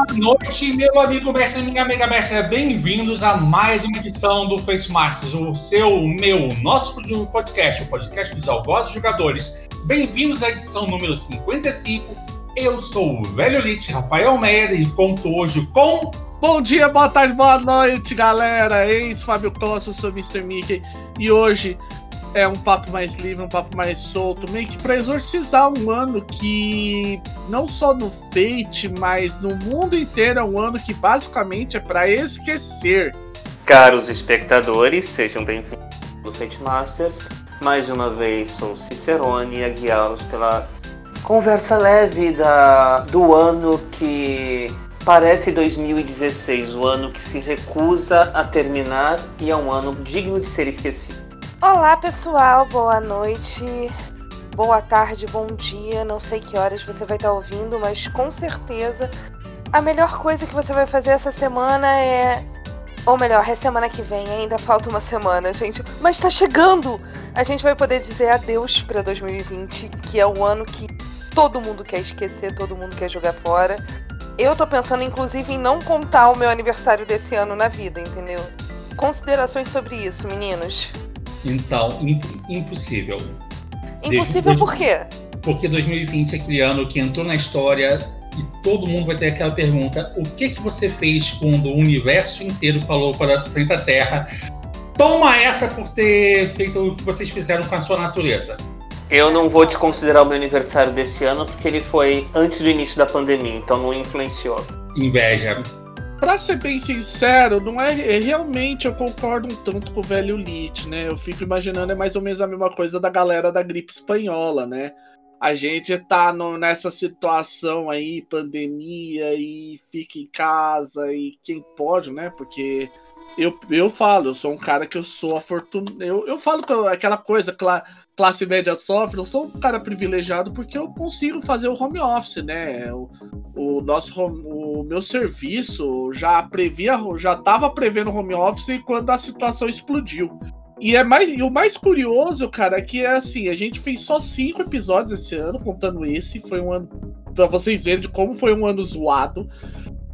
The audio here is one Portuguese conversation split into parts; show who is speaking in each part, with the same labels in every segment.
Speaker 1: Boa noite, meu amigo mestre, minha amiga mestre. Bem-vindos a mais uma edição do Face Masters, o seu, meu, nosso podcast, o podcast dos algozes jogadores. Bem-vindos à edição número 55. Eu sou o Velho Lit, Rafael Meyer, e conto hoje com.
Speaker 2: Bom dia, boa tarde, boa noite, galera. Eis Fábio Costa, sou Mr. Mickey. E hoje é um papo mais livre, um papo mais solto, meio que para exorcizar um ano que não só no Fate, mas no mundo inteiro é um ano que basicamente é para esquecer.
Speaker 3: Caros espectadores, sejam bem-vindos ao Fate Masters. Mais uma vez sou Cicerone a guiá-los pela conversa leve da, do ano que parece 2016, o ano que se recusa a terminar e é um ano digno de ser esquecido.
Speaker 4: Olá pessoal, boa noite, boa tarde, bom dia. Não sei que horas você vai estar ouvindo, mas com certeza a melhor coisa que você vai fazer essa semana é. Ou melhor, é semana que vem, ainda falta uma semana, gente. Mas tá chegando! A gente vai poder dizer adeus pra 2020, que é o ano que todo mundo quer esquecer, todo mundo quer jogar fora. Eu tô pensando, inclusive, em não contar o meu aniversário desse ano na vida, entendeu? Considerações sobre isso, meninos?
Speaker 1: Então, imp impossível.
Speaker 4: Impossível por quê?
Speaker 1: Porque 2020 é aquele ano que entrou na história e todo mundo vai ter aquela pergunta: o que que você fez quando o universo inteiro falou para frente à Terra? Toma essa por ter feito o que vocês fizeram com a sua natureza.
Speaker 3: Eu não vou desconsiderar o meu aniversário desse ano porque ele foi antes do início da pandemia, então não influenciou.
Speaker 1: Inveja.
Speaker 2: Pra ser bem sincero, não é, é, realmente eu concordo um tanto com o velho Lit, né? Eu fico imaginando é mais ou menos a mesma coisa da galera da gripe espanhola, né? A gente tá no, nessa situação aí, pandemia, e fica em casa, e quem pode, né? Porque eu, eu falo, eu sou um cara que eu sou afortunado. Eu, eu falo que aquela coisa, cla, classe média sofre, eu sou um cara privilegiado porque eu consigo fazer o home office, né? O, o nosso o meu serviço já previa, já estava prevendo home office quando a situação explodiu. E é mais e o mais curioso, cara, é que é assim, a gente fez só cinco episódios esse ano, contando esse, foi um ano para vocês verem de como foi um ano zoado.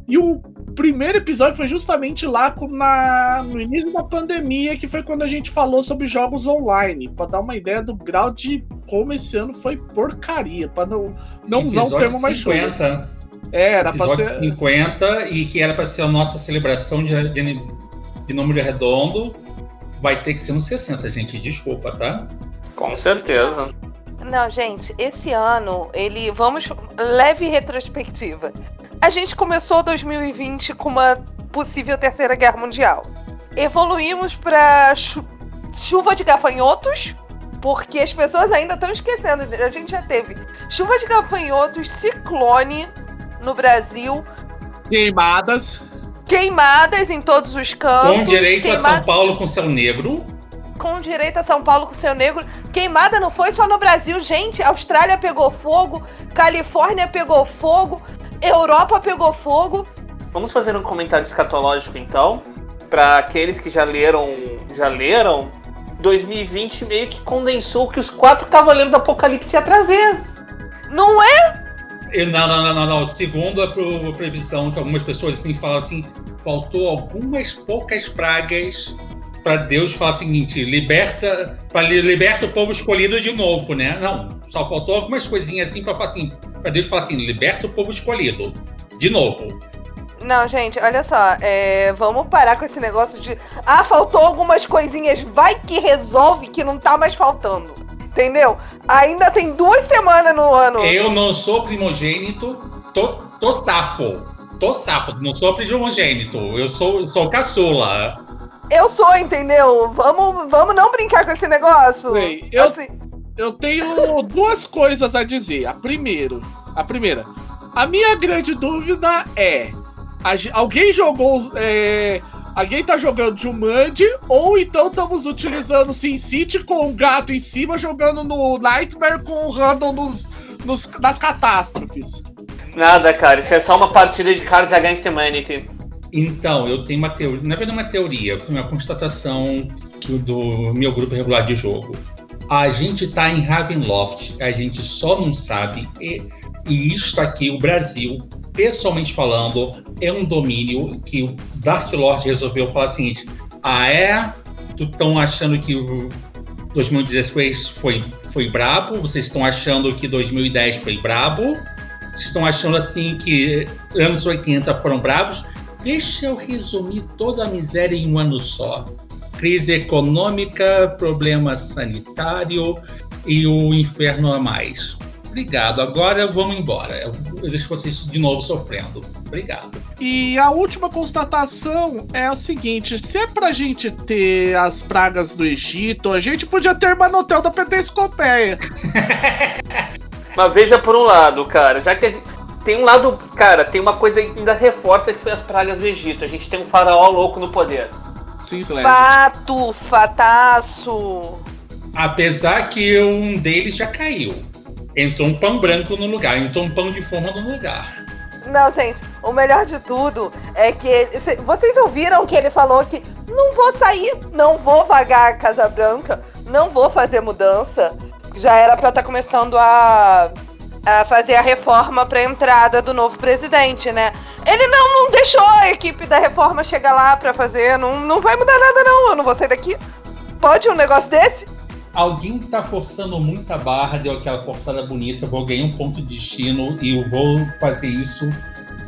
Speaker 2: E o primeiro episódio foi justamente lá na, no início da pandemia, que foi quando a gente falou sobre jogos online, para dar uma ideia do grau de como esse ano foi porcaria, para não, não usar um termo mais
Speaker 1: 50.
Speaker 2: É, era para ser
Speaker 1: 50 e que era para ser a nossa celebração de, de, de número redondo, vai ter que ser uns 60, gente, desculpa, tá?
Speaker 3: Com certeza.
Speaker 4: Não, gente, esse ano, ele. Vamos. Leve retrospectiva. A gente começou 2020 com uma possível terceira guerra mundial. Evoluímos para chu chuva de gafanhotos, porque as pessoas ainda estão esquecendo. A gente já teve chuva de gafanhotos, ciclone no Brasil,
Speaker 2: queimadas,
Speaker 4: queimadas em todos os cantos,
Speaker 1: com direito queima... a São Paulo com céu negro.
Speaker 4: Com direito a São Paulo com céu negro. Queimada não foi só no Brasil, gente. Austrália pegou fogo, Califórnia pegou fogo, Europa pegou fogo.
Speaker 3: Vamos fazer um comentário escatológico então, para aqueles que já leram, já leram. 2020 meio que condensou o que os quatro cavaleiros do Apocalipse ia trazer.
Speaker 4: Não é?
Speaker 1: Não, não, não, não, Segundo a previsão que algumas pessoas assim falam assim, faltou algumas poucas pragas para Deus falar o seguinte, liberta, para liberta o povo escolhido de novo, né? Não, só faltou algumas coisinhas assim para falar assim, para Deus falar assim, liberta o povo escolhido de novo.
Speaker 4: Não, gente, olha só, é, vamos parar com esse negócio de ah, faltou algumas coisinhas, vai que resolve que não tá mais faltando. Entendeu? Ainda tem duas semanas no ano.
Speaker 1: Eu não sou primogênito, tô, tô safo. Tô safo, não sou primogênito. Eu sou, sou caçula.
Speaker 4: Eu sou, entendeu? Vamos, vamos não brincar com esse negócio.
Speaker 2: Sei, eu, assim... eu tenho duas coisas a dizer. A primeira, a primeira, a minha grande dúvida é: a, alguém jogou. É, alguém tá jogando Jumanji ou então estamos utilizando SimCity com o gato em cima jogando no Nightmare com o Randall nos, nos, nas catástrofes?
Speaker 3: Nada, cara. Isso é só uma partida de Cards Against Humanity.
Speaker 1: Então, eu tenho uma teoria, não é uma teoria, foi uma constatação que do meu grupo regular de jogo. A gente está em Ravenloft, a gente só não sabe, e, e isto aqui, o Brasil, pessoalmente falando, é um domínio que o Dark Lord resolveu falar o seguinte: ah, é? Estão achando que o 2016 foi, foi brabo? Vocês estão achando que 2010 foi brabo? Vocês estão achando assim que anos 80 foram bravos? Deixa eu resumir toda a miséria em um ano só. Crise econômica, problema sanitário e o inferno a mais. Obrigado. Agora vamos embora. Eu deixo vocês de novo sofrendo. Obrigado.
Speaker 2: E a última constatação é o seguinte: se é pra gente ter as pragas do Egito, a gente podia ter uma no hotel da Pentescopeia.
Speaker 3: Mas veja por um lado, cara, já que tem um lado, cara, tem uma coisa que ainda reforça que foi as pragas do Egito. A gente tem um faraó louco no poder.
Speaker 2: Sim, Slash.
Speaker 4: Fato, fataço.
Speaker 1: Apesar que um deles já caiu. Entrou um pão branco no lugar, entrou um pão de forma no lugar.
Speaker 4: Não, gente, o melhor de tudo é que ele- cê- vocês ouviram que ele falou que não vou sair, não vou vagar a Casa Branca, não vou fazer mudança. Já era pra estar começando a, a fazer a reforma pra entrada do novo presidente, né? Ele não, não deixou a equipe da reforma chegar lá pra fazer, não, não vai mudar nada não, eu não vou sair daqui. Pode um negócio desse?
Speaker 1: Alguém tá forçando muita barra, deu aquela forçada bonita, vou ganhar um ponto de destino e eu vou fazer isso.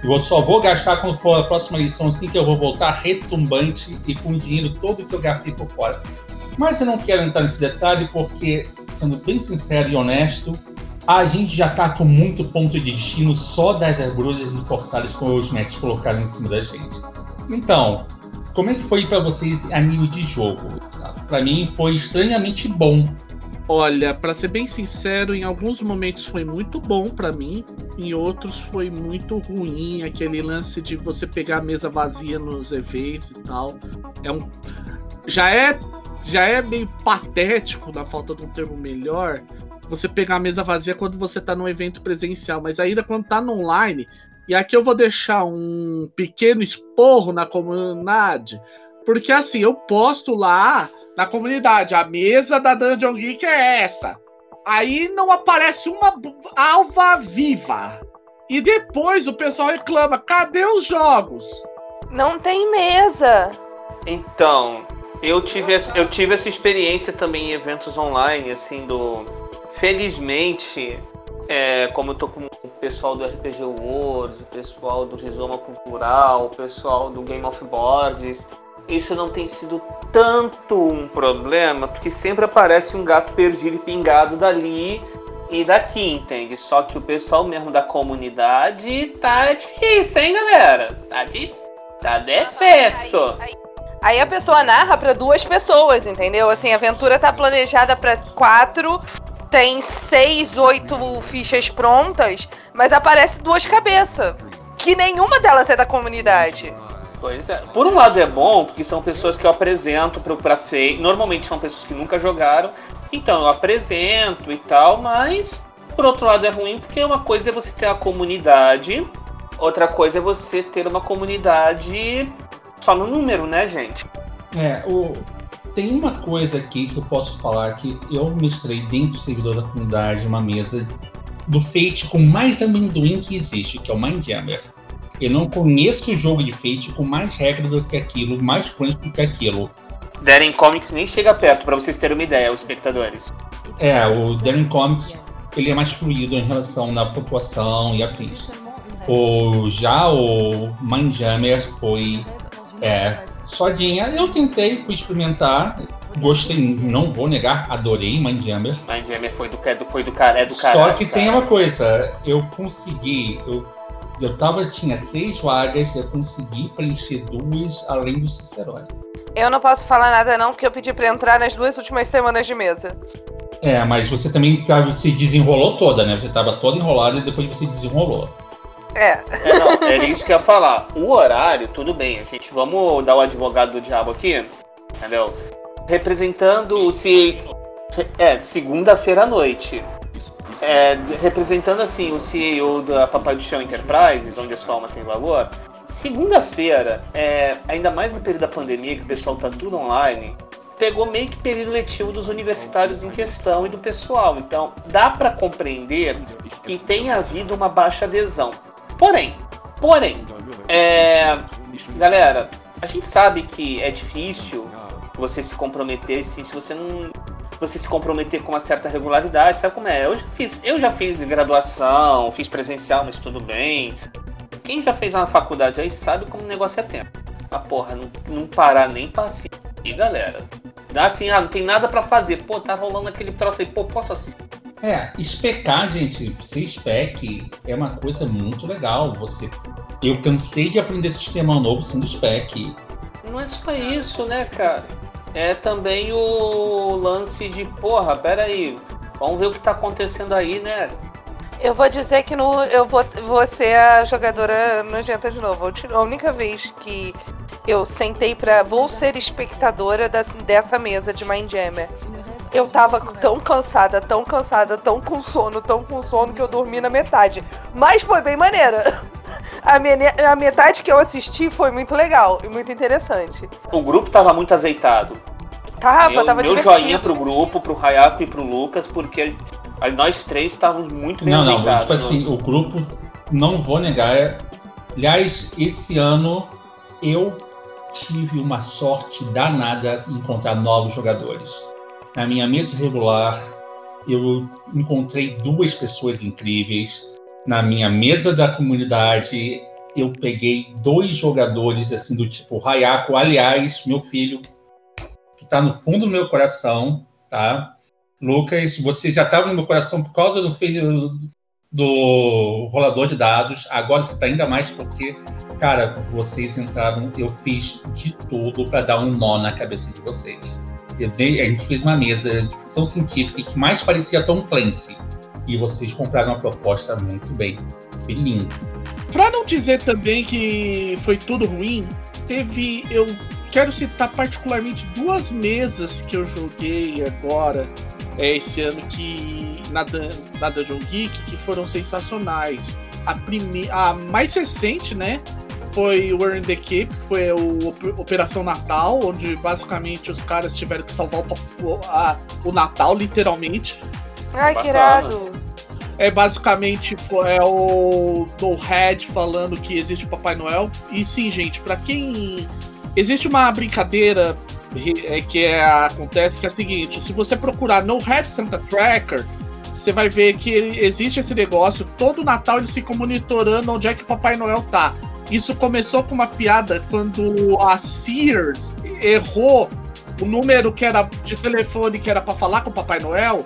Speaker 1: Eu só vou gastar quando for a próxima lição, assim que eu vou voltar retumbante e com o dinheiro todo que eu gastei por fora. Mas eu não quero entrar nesse detalhe porque, sendo bem sincero e honesto, a gente já tá com muito ponto de destino só das agruras e forçadas que os mestres colocaram em cima da gente. Então, como é que foi pra vocês a nível de jogo? Pra mim foi estranhamente bom.
Speaker 2: Olha, pra ser bem sincero, em alguns momentos foi muito bom pra mim, em outros foi muito ruim, aquele lance de você pegar a mesa vazia nos eventos e tal. É um já é já é meio patético, na falta de um termo melhor, você pegar a mesa vazia quando você tá num evento presencial, mas ainda quando tá no online, e aqui eu vou deixar um pequeno esporro na comunidade, porque assim, eu posto lá na comunidade, a mesa da Dungeon Geek é essa. Aí não aparece uma alva viva. E depois o pessoal reclama: cadê os jogos?
Speaker 4: Não tem mesa.
Speaker 3: Então, eu tive, essa- eu tive essa experiência também em eventos online, assim, do. Felizmente, é, como eu tô com o pessoal do RPG World, o pessoal do Rizoma Cultural, o pessoal do Game of Boards, isso não tem sido tanto um problema, porque sempre aparece um gato perdido e pingado dali e daqui, entende? Só que o pessoal mesmo da comunidade tá difícil, hein, galera? Tá difícil. Tá defesso.
Speaker 4: Aí, aí a pessoa narra pra duas pessoas, entendeu? Assim, a aventura tá planejada pra quatro, tem seis, oito fichas prontas, mas aparece duas cabeças. Que nenhuma delas é da comunidade.
Speaker 3: Pois é. Por um lado é bom, porque são pessoas que eu apresento pro, pra Fei. Normalmente são pessoas que nunca jogaram. Então eu apresento e tal, mas por outro lado é ruim, porque uma coisa é você ter a comunidade, outra coisa é você ter uma comunidade só no número, né, gente?
Speaker 1: É, o... tem uma coisa aqui que eu posso falar que eu mestrei dentro do servidor da comunidade uma mesa do Fate com mais amendoim que existe, que é o Mindjammer. Eu não conheço o jogo de Fate com mais regras do que aquilo, mais crunch do que aquilo.
Speaker 3: Darren Comics nem chega perto, pra vocês terem uma ideia, os espectadores.
Speaker 1: É, o Darren Comics ele é mais fluido em relação na pontuação e afins. O, já o Mindjammer foi é, sodinha. Eu tentei, fui experimentar, gostei, não vou negar, adorei Mindjammer.
Speaker 3: Mindjammer foi do, é do, foi do cara, é do cara.
Speaker 1: Só que tem uma coisa, eu consegui, eu, eu tava, tinha seis vagas, eu consegui preencher duas além do Cicerone.
Speaker 4: Eu não posso falar nada não, porque eu pedi pra entrar nas duas últimas semanas de mesa.
Speaker 1: É, mas você também tava, se desenrolou toda, né? Você tava toda enrolada e depois você desenrolou.
Speaker 4: É,
Speaker 3: É, não, era isso que eu ia falar. O horário, tudo bem, a gente vamos dar o advogado do diabo aqui, entendeu? Representando o se é segunda-feira à noite. É, representando assim o CEO da Papai do Chão Enterprises, onde a sua alma tem valor. Segunda-feira, é, ainda mais no período da pandemia, que o pessoal tá tudo online, pegou meio que período letivo dos universitários em questão e do pessoal. Então, dá para compreender que tenha havido uma baixa adesão. Porém, Porém, é, galera, a gente sabe que é difícil você se comprometer se, se você não você se comprometer com uma certa regularidade, sabe como é? Eu já fiz, eu já fiz graduação, fiz presencial, mas tudo bem. Quem já fez uma faculdade aí sabe como o negócio é tempo. A porra, não, não parar nem assistir, galera. Dá assim, ah, não tem nada para fazer. Pô, tá rolando aquele troço aí, pô, posso assistir?
Speaker 1: É, especar, gente, ser spec é uma coisa muito legal. Você, eu cansei de aprender sistema novo sendo spec.
Speaker 3: Não é só isso, né, cara? É também o lance de, porra, pera aí, vamos ver o que tá acontecendo aí, né?
Speaker 4: Eu vou dizer que no, eu vou, vou ser a jogadora nojenta de novo. A única vez que eu sentei pra. Vou ser espectadora das, dessa mesa de Mindjammer. Eu tava tão cansada, tão cansada, tão com sono, tão com sono que eu dormi na metade. Mas foi bem maneira. A, a metade que eu assisti foi muito legal e muito interessante.
Speaker 3: O grupo tava muito azeitado.
Speaker 4: Tava, meu, tava
Speaker 3: meu
Speaker 4: divertido.
Speaker 3: joinha pro grupo, pro Hayako e pro Lucas, porque nós três estávamos muito bem
Speaker 1: não,
Speaker 3: azeitados.
Speaker 1: Não, tipo assim, o grupo, não vou negar. É... Aliás, esse ano eu tive uma sorte danada em encontrar novos jogadores. Na minha mesa regular, eu encontrei duas pessoas incríveis. Na minha mesa da comunidade, eu peguei dois jogadores assim do tipo Hayako. Aliás, meu filho, que está no fundo do meu coração, tá? Lucas, você já estava no meu coração por causa do filho do rolador de dados. Agora você está ainda mais porque, cara, vocês entraram. Eu fiz de tudo para dar um nó na cabeça de vocês. Dei, a gente fez uma mesa de ficção científica que mais parecia Tom Clancy. E vocês compraram uma proposta muito bem. Foi lindo.
Speaker 2: Pra não dizer também que foi tudo ruim, teve. Eu quero citar particularmente duas mesas que eu joguei agora é, esse ano que na, na Dungeon Geek que foram sensacionais. A, prime, a mais recente, né? Foi o Earn the Cape, que foi o Operação Natal, onde basicamente os caras tiveram que salvar o, a, o Natal, literalmente.
Speaker 4: Ai, que irado!
Speaker 2: É basicamente é o No Head falando que existe o Papai Noel. E sim, gente, para quem. Existe uma brincadeira é que é, acontece que é o seguinte: se você procurar no Red Santa Tracker, você vai ver que existe esse negócio. Todo Natal eles ficam monitorando onde é que o Papai Noel tá. Isso começou com uma piada quando a Sears errou o número que era de telefone que era para falar com o Papai Noel.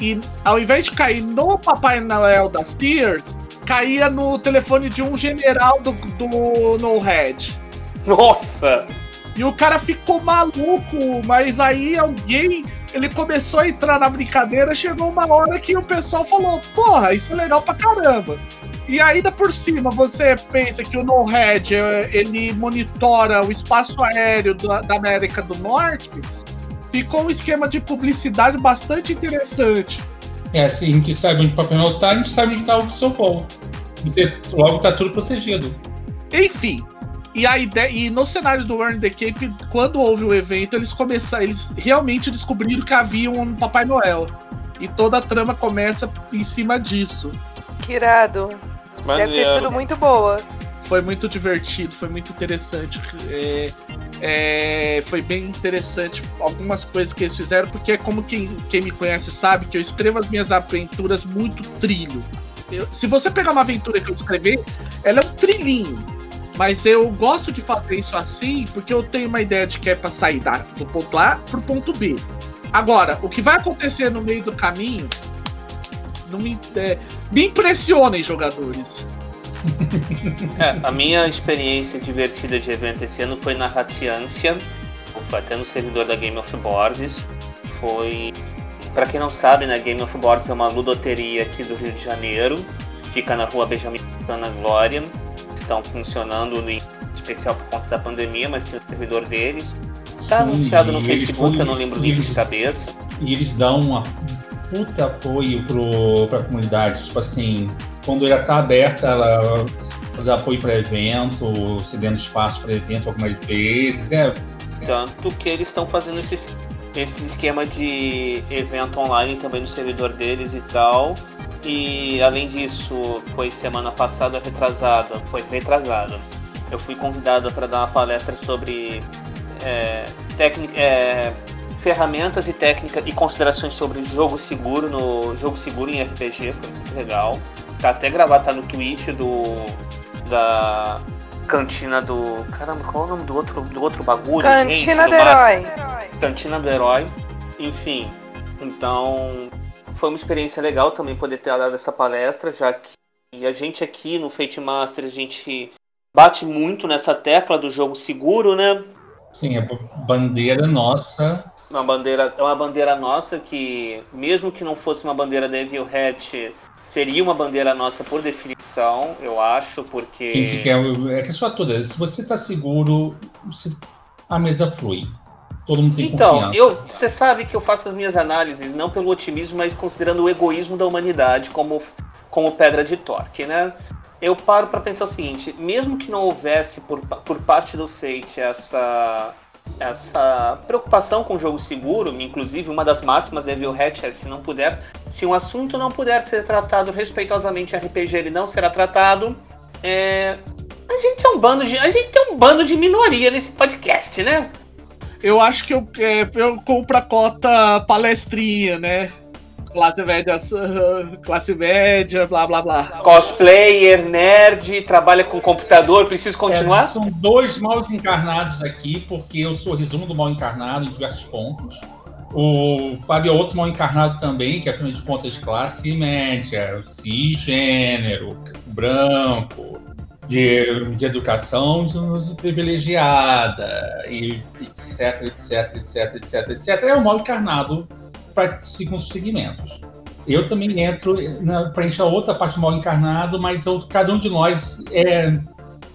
Speaker 2: E ao invés de cair no Papai Noel da Sears, caía no telefone de um general do, do No Red.
Speaker 3: Nossa!
Speaker 2: E o cara ficou maluco, mas aí alguém. Ele começou a entrar na brincadeira, chegou uma hora que o pessoal falou: Porra, isso é legal pra caramba. E ainda por cima, você pensa que o NoRed ele monitora o espaço aéreo da, da América do Norte, ficou um esquema de publicidade bastante interessante.
Speaker 1: É, se a gente sabe onde o Papai Noel tá, a gente sabe onde tá o seu voo. Logo tá tudo protegido.
Speaker 2: Enfim, e a ideia, e no cenário do Earn the Cape, quando houve o evento, eles começaram, eles realmente descobriram que havia um Papai Noel. E toda a trama começa em cima disso.
Speaker 4: Que irado. Deve ter sido muito boa.
Speaker 2: Foi muito divertido, foi muito interessante. É, é, foi bem interessante algumas coisas que eles fizeram, porque é como quem, quem me conhece sabe que eu escrevo as minhas aventuras muito trilho. Eu, se você pegar uma aventura que eu escrevi, ela é um trilhinho. Mas eu gosto de fazer isso assim porque eu tenho uma ideia de que é para sair da, do ponto A pro ponto B. Agora, o que vai acontecer no meio do caminho não me, é, me impressionem, jogadores.
Speaker 3: É, a minha experiência divertida de evento esse ano foi na Ratiância, foi até no servidor da Game of Boards. Foi. Para quem não sabe, né, Game of Boards é uma ludoteria aqui do Rio de Janeiro, fica na rua Benjamin Santana Glória estão funcionando em especial por conta da pandemia, mas tem o servidor deles. Está anunciado no Facebook, eu não lembro nem de cabeça.
Speaker 1: E eles dão um puta apoio para a comunidade. Tipo assim, quando ela está aberta, ela, dá apoio para evento, cedendo espaço para evento algumas vezes. É,
Speaker 3: Tanto que eles estão fazendo esse, esse esquema de evento online também no servidor deles e tal. E além disso, foi semana passada retrasada, foi retrasada. Eu fui convidado para dar uma palestra sobre é, técnica, é, ferramentas e técnicas e considerações sobre jogo seguro no jogo seguro em RPG, foi muito legal. Tá até gravado, tá no tweet do da cantina do. Caramba, qual é o nome do outro, do outro bagulho?
Speaker 4: Cantina
Speaker 3: gente,
Speaker 4: do Herói.
Speaker 3: Cantina do Herói. Enfim, então foi uma experiência legal também poder ter dado essa palestra, já que a gente aqui no Fate Master, a gente bate muito nessa tecla do jogo seguro, né?
Speaker 1: Sim, é bandeira nossa.
Speaker 3: Uma bandeira, é uma bandeira nossa que, mesmo que não fosse uma bandeira da Evil Hat, seria uma bandeira nossa por definição, eu acho, porque.
Speaker 1: Quem que quer, é que só toda. Se você está seguro, você, a mesa flui. Todo mundo tem
Speaker 3: então,
Speaker 1: confiança.
Speaker 3: eu, você sabe que eu faço as minhas análises não pelo otimismo, mas considerando o egoísmo da humanidade como, como pedra de torque, né? Eu paro para pensar o seguinte: mesmo que não houvesse por, por parte do Fate essa essa preocupação com o jogo seguro, inclusive uma das máximas da Evil Hat é se não puder, se um assunto não puder ser tratado respeitosamente RPG, ele não será tratado. É, a gente é um bando de, a gente tem um bando de minoria nesse podcast, né?
Speaker 2: Eu acho que eu, é, eu compro a cota palestrinha, né? Classe média, classe média, blá blá blá.
Speaker 3: Cosplayer, nerd, trabalha com computador, preciso continuar?
Speaker 1: É, são dois mal encarnados aqui, porque eu sou resumo do mal encarnado em diversos pontos. O Fábio é outro mal encarnado também, que é afinal de contas classe média, cisgênero, branco, de, de educação privilegiada, e etc, etc, etc, etc, etc. É o mal encarnado para alguns segmentos. Eu também entro para encher outra parte do mal encarnado, mas eu, cada um de nós é,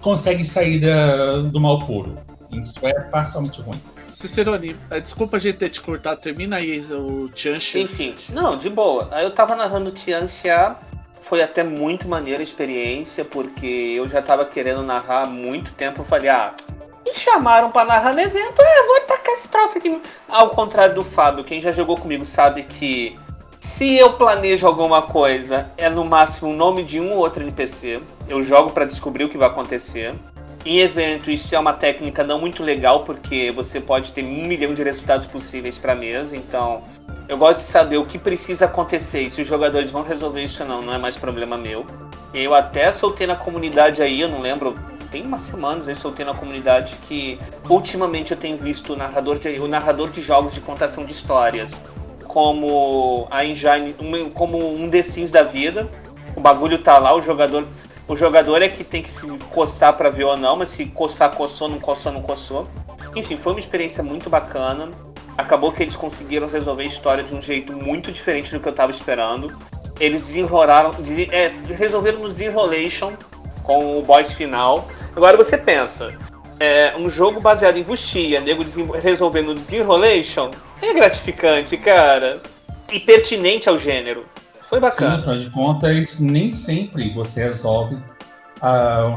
Speaker 1: consegue sair da, do mal puro. Isso é parcialmente ruim.
Speaker 2: Cicerone, eh, desculpa a gente ter te cortado, termina aí o Tianxia.
Speaker 3: Enfim, não, de boa. Aí eu tava narrando Tianxia, foi até muito maneira a experiência, porque eu já tava querendo narrar há muito tempo. Eu falei, ah, me chamaram para narrar no evento, é, vou tacar esse troço aqui. Ao contrário do Fábio, quem já jogou comigo sabe que se eu planejo alguma coisa, é no máximo o nome de um ou outro NPC. Eu jogo para descobrir o que vai acontecer. Em evento, isso é uma técnica não muito legal, porque você pode ter um milhão de resultados possíveis para mesa. Então, eu gosto de saber o que precisa acontecer e se os jogadores vão resolver isso ou não, não é mais problema meu. Eu até soltei na comunidade aí, eu não lembro tem umas semanas eu soltei na comunidade que ultimamente eu tenho visto o narrador de, o narrador de jogos de contação de histórias como a engine, como um The Sims da vida. O bagulho tá lá, o jogador o jogador é que tem que se coçar para ver ou não, mas se coçar, coçou, não coçou, não coçou. Enfim, foi uma experiência muito bacana. Acabou que eles conseguiram resolver a história de um jeito muito diferente do que eu estava esperando. Eles desenrolaram, é, resolveram no Desenrolation com o boss final. Agora você pensa, é, um jogo baseado em Wuxia, nego resolvendo Desenrolation, é gratificante, cara. E pertinente ao gênero. Foi bacana.
Speaker 1: Sim, afinal de contas, nem sempre você resolve uh,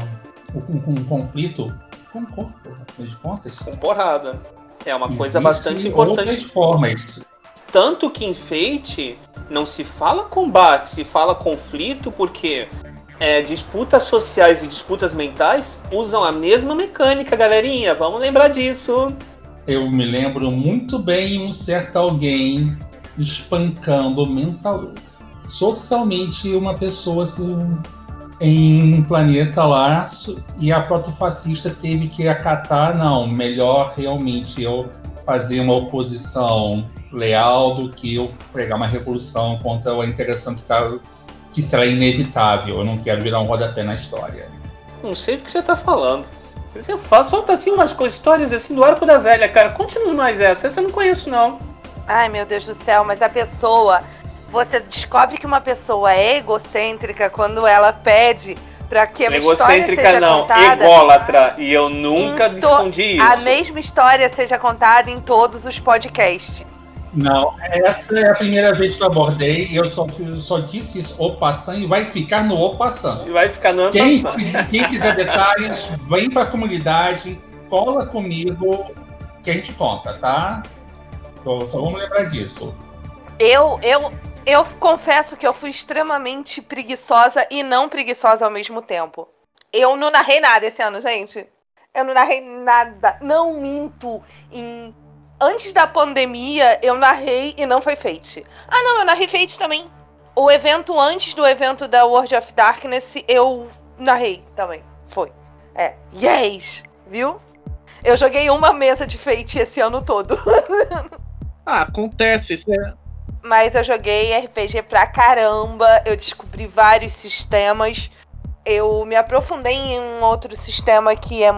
Speaker 1: um, um, conflito com corpo, afinal de contas.
Speaker 3: Com porrada. É uma coisa bastante importante.
Speaker 1: outras formas.
Speaker 3: Tanto que em Fate não se fala combate, se fala conflito, porque é, disputas sociais e disputas mentais usam a mesma mecânica, galerinha. Vamos lembrar disso.
Speaker 1: Eu me lembro muito bem um certo alguém espancando mental, socialmente uma pessoa assim, em um planeta lá e a protofascista teve que acatar, não, melhor realmente eu fazer uma oposição leal do que eu pregar uma revolução contra a integração que está que será inevitável. Eu não quero virar um rodapé na história.
Speaker 3: Não sei o que você tá falando. Você fala, solta assim umas coisas, histórias assim do arco da velha, cara. Conte-nos mais essa. Essa eu não conheço, não.
Speaker 4: Ai, meu Deus do céu, mas a pessoa. Você descobre que uma pessoa é egocêntrica quando ela pede para que a história seja
Speaker 3: não,
Speaker 4: contada.
Speaker 3: Ególatra. E eu nunca to... escondi isso.
Speaker 4: A mesma história seja contada em todos os podcasts.
Speaker 1: Não, essa é a primeira vez que eu abordei e eu só, só disse isso, o passando, e vai ficar no o passando.
Speaker 3: Vai ficar no
Speaker 1: quem, quem quiser detalhes, vem para a comunidade, cola comigo que a gente conta, tá? Então, só vamos lembrar disso.
Speaker 4: Eu, eu Eu confesso que eu fui extremamente preguiçosa e não preguiçosa ao mesmo tempo. Eu não narrei nada esse ano, gente. Eu não narrei nada. Não minto. Em... Antes da pandemia, eu narrei e não foi Fate. Ah, não, eu narrei Fate também. O evento antes do evento da World of Darkness, eu narrei também. Foi. É. Yes! Viu? Eu joguei uma mesa de Fate esse ano todo.
Speaker 2: ah, acontece. Isso é...
Speaker 4: Mas eu joguei RPG pra caramba. Eu descobri vários sistemas. Eu me aprofundei em um outro sistema que é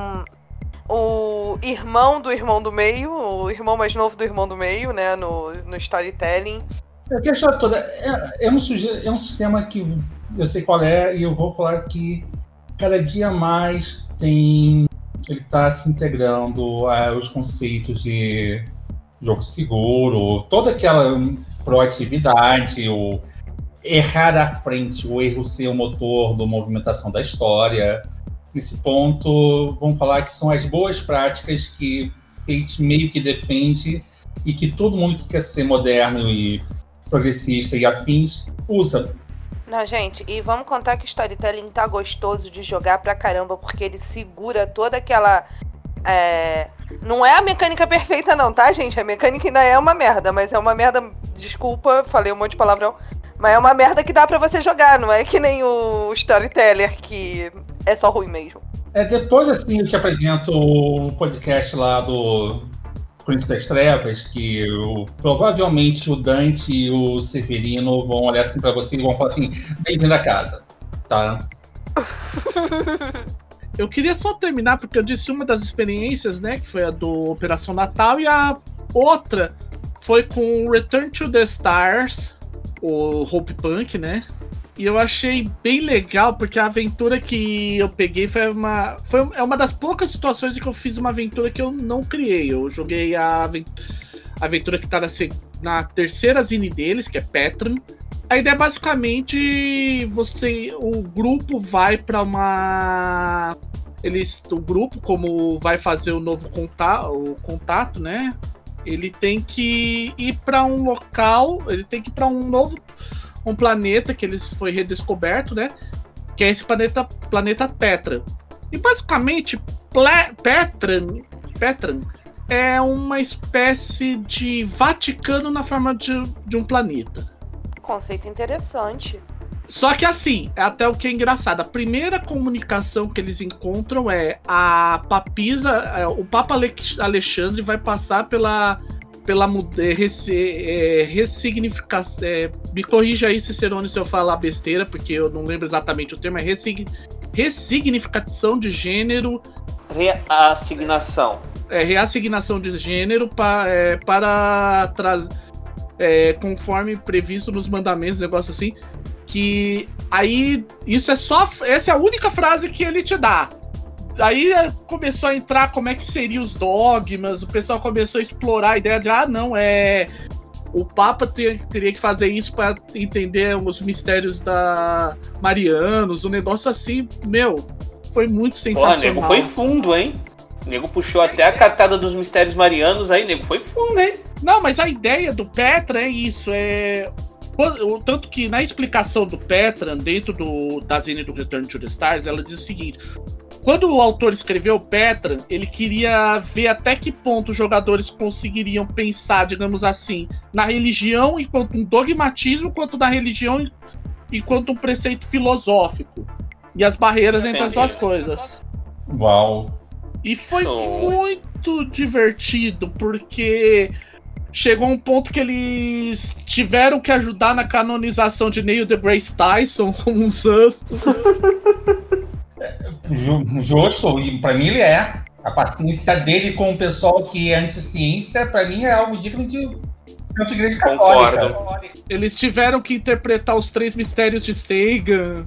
Speaker 4: o irmão do irmão do meio, o irmão mais novo do irmão do meio, né, no, no storytelling.
Speaker 1: A questão toda é, é, um é um sistema que eu sei qual é e eu vou falar que cada dia mais tem ele está se integrando aos conceitos de jogo seguro, toda aquela proatividade, o errar à frente, o erro ser o motor da movimentação da história. Nesse ponto, vamos falar que são as boas práticas que Fate meio que defende e que todo mundo que quer ser moderno e progressista e afins usa.
Speaker 4: Não, gente, e vamos contar que o storytelling tá gostoso de jogar pra caramba, porque ele segura toda aquela. É... Não é a mecânica perfeita, não, tá, gente? A mecânica ainda é uma merda, mas é uma merda. Desculpa, falei um monte de palavrão. Mas é uma merda que dá para você jogar, não é que nem o Storyteller, que é só ruim mesmo.
Speaker 1: É, depois, assim, eu te apresento o podcast lá do Príncipe das Trevas, que o, provavelmente o Dante e o Severino vão olhar assim pra você e vão falar assim: bem-vindo a casa, tá?
Speaker 2: eu queria só terminar, porque eu disse uma das experiências, né, que foi a do Operação Natal, e a outra foi com Return to the Stars, o Hope Punk, né? E eu achei bem legal, porque a aventura que eu peguei foi uma. Foi, é uma das poucas situações em que eu fiz uma aventura que eu não criei. Eu joguei a, aventura que tá na, na terceira zine deles, que é Petran. A ideia é basicamente você. O grupo vai para uma. Eles. O grupo, como vai fazer o novo contato, o contato, né? Ele tem que ir para um local. Ele tem que ir para um novo um planeta que eles foi redescoberto, né? Que é esse planeta, planeta Petra. E basicamente, Petran, Petran é uma espécie de Vaticano na forma de, de um planeta.
Speaker 4: Conceito interessante.
Speaker 2: Só que assim, é até o que é engraçado. A primeira comunicação que eles encontram é a papisa, é, o Papa Alexandre vai passar pela pela é, é, ressignificação. É, me corrija aí, Cicerone, se eu falar besteira, porque eu não lembro exatamente o termo, é ressign, ressignificação de gênero.
Speaker 3: Reassignação.
Speaker 2: É, reassignação de gênero pra, é, para trazer. Conforme previsto nos mandamentos, negócio assim. Que aí isso é só. Essa é a única frase que ele te dá. Aí é, começou a entrar como é que seriam os dogmas, o pessoal começou a explorar a ideia de, ah, não, é. O Papa ter, teria que fazer isso para entender os mistérios da Marianos, um negócio assim, meu, foi muito sensacional. Pô, nego
Speaker 3: foi fundo, hein? O nego puxou até a cartada dos mistérios marianos aí, nego foi fundo, hein?
Speaker 2: Não, mas a ideia do Petra é isso, é tanto que na explicação do Petra, dentro do, da Zine do Return to the Stars, ela diz o seguinte: quando o autor escreveu Petra, ele queria ver até que ponto os jogadores conseguiriam pensar, digamos assim, na religião enquanto um dogmatismo, quanto na religião enquanto um preceito filosófico. E as barreiras Entendi. entre as duas coisas.
Speaker 1: Uau!
Speaker 2: E foi oh. muito divertido, porque chegou um ponto que eles tiveram que ajudar na canonização de Neil deGrasse Tyson como um santo.
Speaker 1: Justo, e para mim ele é. A paciência dele com o pessoal que é anti-ciência, para mim é algo digno de ser igreja católica. Concordo.
Speaker 2: Eles tiveram que interpretar os três mistérios de Sagan.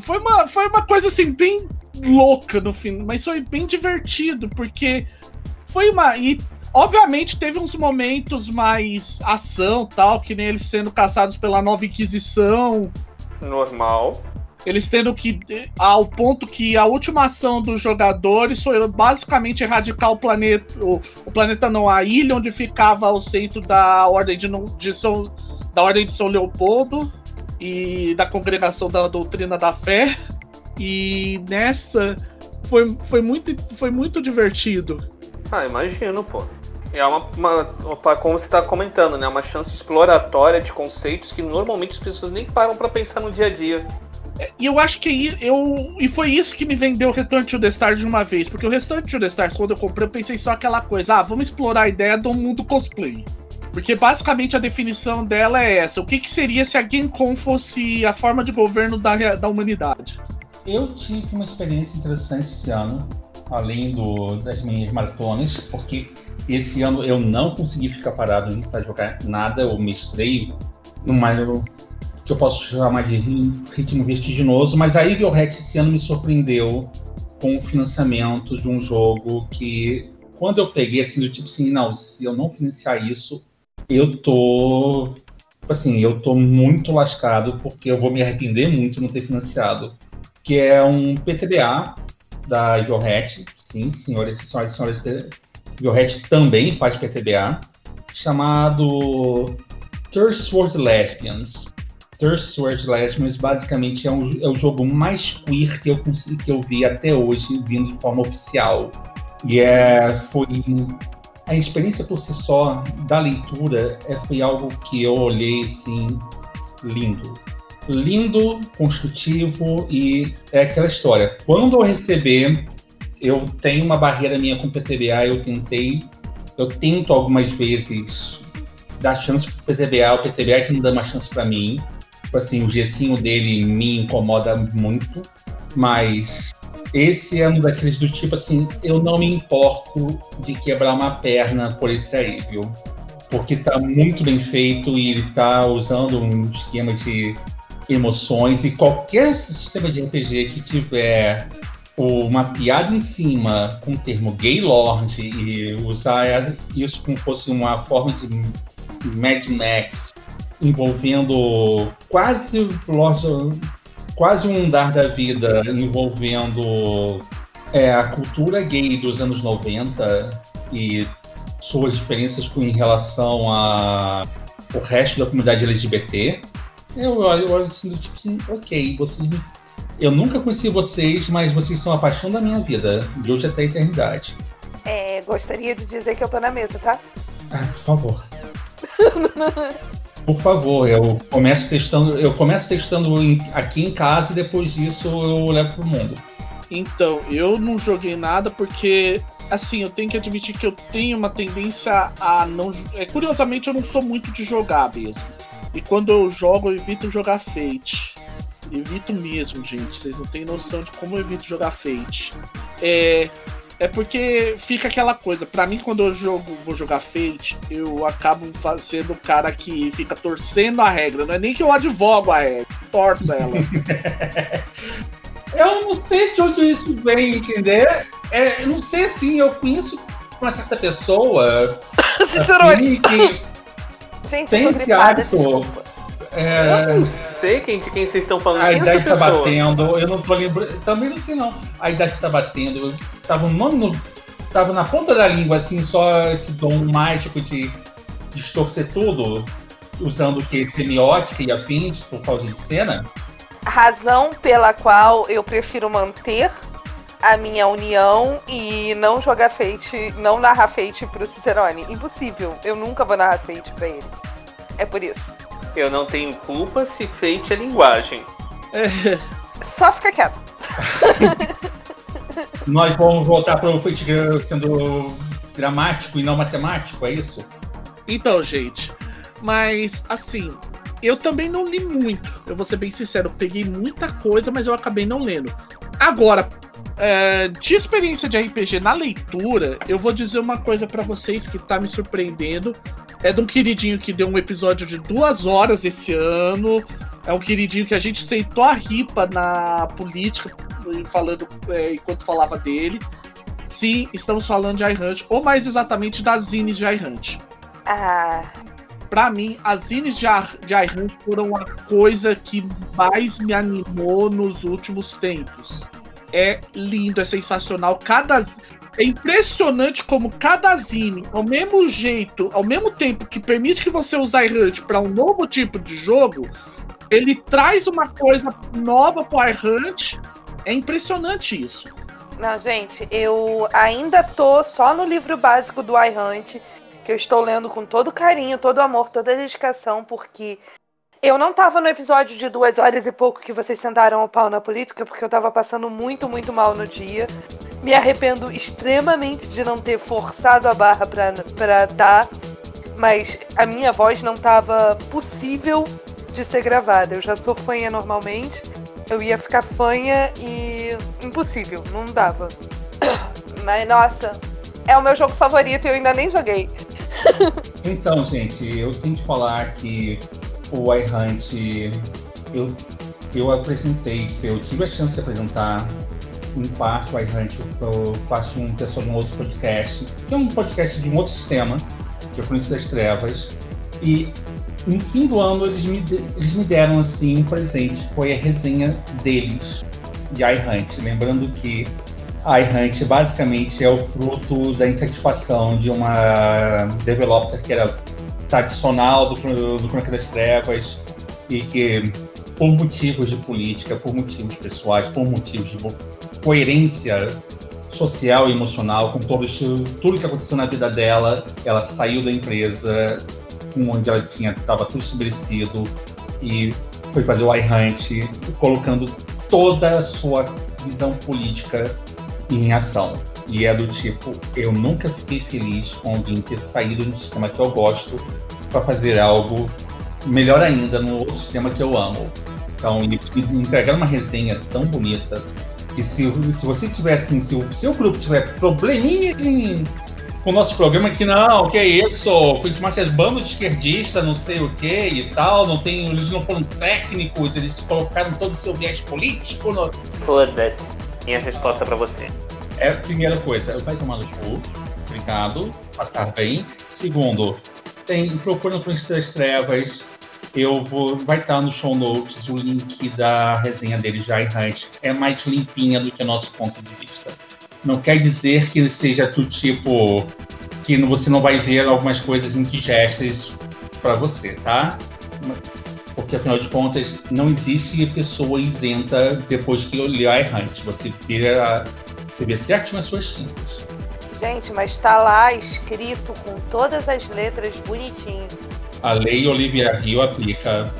Speaker 2: Foi uma, foi uma coisa assim, bem louca no fim, mas foi bem divertido, porque foi uma. E obviamente teve uns momentos mais ação tal, que nem eles sendo caçados pela nova Inquisição.
Speaker 3: Normal
Speaker 2: eles tendo que. Ao ponto que a última ação dos jogadores foi basicamente erradicar o planeta. O, o planeta não, a ilha onde ficava o centro da ordem de, de São, da Ordem de São Leopoldo e da Congregação da Doutrina da Fé. E nessa foi, foi, muito, foi muito divertido.
Speaker 3: Ah, imagino, pô. É uma, uma, uma como você está comentando, né? Uma chance exploratória de conceitos que normalmente as pessoas nem param para pensar no dia a dia.
Speaker 2: E eu acho que eu. E foi isso que me vendeu o Return to the Stars de uma vez. Porque o Return to the Stars, quando eu comprei, eu pensei só aquela coisa: ah, vamos explorar a ideia do mundo cosplay. Porque basicamente a definição dela é essa: o que, que seria se a Gamecom fosse a forma de governo da, da humanidade?
Speaker 1: Eu tive uma experiência interessante esse ano, além do, das minhas maratonas, porque esse ano eu não consegui ficar parado para jogar nada, eu mestrei numa que eu posso chamar de ritmo vertiginoso, mas a Evil Hat esse ano me surpreendeu com o financiamento de um jogo que, quando eu peguei assim, do tipo assim, não, se eu não financiar isso, eu tô. Assim, eu tô muito lascado porque eu vou me arrepender muito de não ter financiado. Que é um PTBA da Evil Hat, sim, senhores e senhoras, senhoras Biohead também faz PTBA, chamado Thirst World Lesbians. Thirst World Lesbians basicamente é, um, é, o jogo mais queer que eu, que eu vi até hoje, vindo de forma oficial. E é, foi a experiência por si só da leitura é, foi algo que eu olhei assim, lindo. Lindo, construtivo e é aquela história. Quando eu receber eu tenho uma barreira minha com o PTBA, eu tentei, eu tento algumas vezes dar chance pro PTBA, o PTBA que não dá uma chance para mim. Tipo assim, o gessinho dele me incomoda muito, mas esse é um daqueles do tipo assim, eu não me importo de quebrar uma perna por esse aí, viu? Porque tá muito bem feito e ele tá usando um esquema de emoções e qualquer sistema de RPG que tiver uma piada em cima com o termo Gaylord e usar isso como fosse uma forma de Mad Max envolvendo quase quase um andar da vida envolvendo é, a cultura gay dos anos 90 e suas diferenças com, em relação a o resto da comunidade LGBT, eu olho, eu olho assim, tipo assim, ok, vocês eu nunca conheci vocês, mas vocês são a paixão da minha vida, de hoje até a eternidade.
Speaker 4: É, gostaria de dizer que eu tô na mesa, tá?
Speaker 1: Ah, por favor. Por favor, eu começo testando, eu começo testando aqui em casa e depois disso eu levo pro mundo.
Speaker 2: Então, eu não joguei nada porque assim, eu tenho que admitir que eu tenho uma tendência a não. É, curiosamente, eu não sou muito de jogar mesmo. E quando eu jogo, eu evito jogar Fate. Evito mesmo, gente. Vocês não têm noção de como eu evito jogar Fate. É, é porque fica aquela coisa. Para mim, quando eu jogo, vou jogar Fate, eu acabo sendo o cara que fica torcendo a regra. Não é nem que eu advogo a regra, torço ela.
Speaker 1: eu não sei de onde isso vem, entender? É, eu não sei assim, eu conheço uma certa pessoa.
Speaker 4: Sinceramente. Assim, que Gente, tem esse hábito.
Speaker 3: Desculpa. É... Eu não sei quem, quem vocês estão falando.
Speaker 1: A quem é idade tá batendo, eu não tô lembrando. Também não sei não. A idade tá batendo. Tava, no, tava na ponta da língua, assim, só esse dom mágico de distorcer tudo, usando o que? Semiótica e afins por causa de cena.
Speaker 4: Razão pela qual eu prefiro manter a minha união e não jogar Fate, não narrar Fate pro Cicerone. Impossível. Eu nunca vou narrar Fate pra ele. É por isso.
Speaker 3: Eu não tenho culpa se feite é linguagem.
Speaker 4: Só fica quieto.
Speaker 1: Nós vamos voltar para o Fate sendo gramático e não matemático, é isso?
Speaker 2: Então, gente, mas assim, eu também não li muito. Eu vou ser bem sincero, eu peguei muita coisa, mas eu acabei não lendo. Agora, é, de experiência de RPG na leitura, eu vou dizer uma coisa para vocês que tá me surpreendendo. É de um queridinho que deu um episódio de duas horas esse ano. É um queridinho que a gente sentou a ripa na política, falando é, enquanto falava dele. Sim, estamos falando de iHunt, ou mais exatamente das zines de iHunt.
Speaker 4: Ah.
Speaker 2: Pra mim, as zines de, de iHunt foram a coisa que mais me animou nos últimos tempos. É lindo, é sensacional. Cada É impressionante como cada zine, ao mesmo jeito, ao mesmo tempo que permite que você use iHunt para um novo tipo de jogo, ele traz uma coisa nova pro iHunt. É impressionante isso.
Speaker 4: Não, gente, eu ainda tô só no livro básico do iHunt, que eu estou lendo com todo carinho, todo amor, toda dedicação, porque eu não tava no episódio de duas horas e pouco que vocês sentaram o pau na política, porque eu tava passando muito, muito mal no dia. Me arrependo extremamente de não ter forçado a barra pra, pra dar, mas a minha voz não tava possível de ser gravada. Eu já sou fanha normalmente, eu ia ficar fanha e. impossível, não dava. Mas nossa, é o meu jogo favorito e eu ainda nem joguei.
Speaker 1: então, gente, eu tenho que falar que o iHunt, eu, eu apresentei, eu tive a chance de apresentar em parte o iHunt, eu faço um pessoal de um outro podcast, que é um podcast de um outro sistema, que é o Príncipe das Trevas, e no fim do ano eles me, eles me deram assim um presente, foi a resenha deles de iHunt, lembrando que iHunt basicamente é o fruto da insatisfação de uma developer que era tradicional do, do Crônica das Trevas e que, por motivos de política, por motivos pessoais, por motivos de coerência social e emocional com todo tudo que aconteceu na vida dela, ela saiu da empresa onde ela tinha estava tudo estabelecido e foi fazer o iHunt, colocando toda a sua visão política em ação. E é do tipo, eu nunca fiquei feliz com alguém ter saído de um sistema que eu gosto para fazer algo melhor ainda no outro sistema que eu amo. Então, entregar uma resenha tão bonita que se, se você tiver assim, se o seu grupo tiver probleminha de, com o nosso programa, que não, que é isso, foi de mais bando de esquerdista, não sei o que e tal, não tem, eles não foram técnicos, eles colocaram todo o seu viés político. No...
Speaker 3: Foda-se. Minha resposta para você.
Speaker 1: É a primeira coisa, vai tomar no cu, obrigado, passar bem. Segundo, tem, procura no Príncipe das Trevas, eu vou, vai estar no show notes o link da resenha dele já Hunt. É mais limpinha do que nosso ponto de vista. Não quer dizer que seja do tipo que você não vai ver algumas coisas indigestas para você, tá? Porque afinal de contas não existe pessoa isenta depois que a Hunt. Você vira você vê certinho as suas tintas.
Speaker 4: Gente, mas tá lá escrito com todas as letras bonitinho.
Speaker 1: A lei Olivia Rio aplica.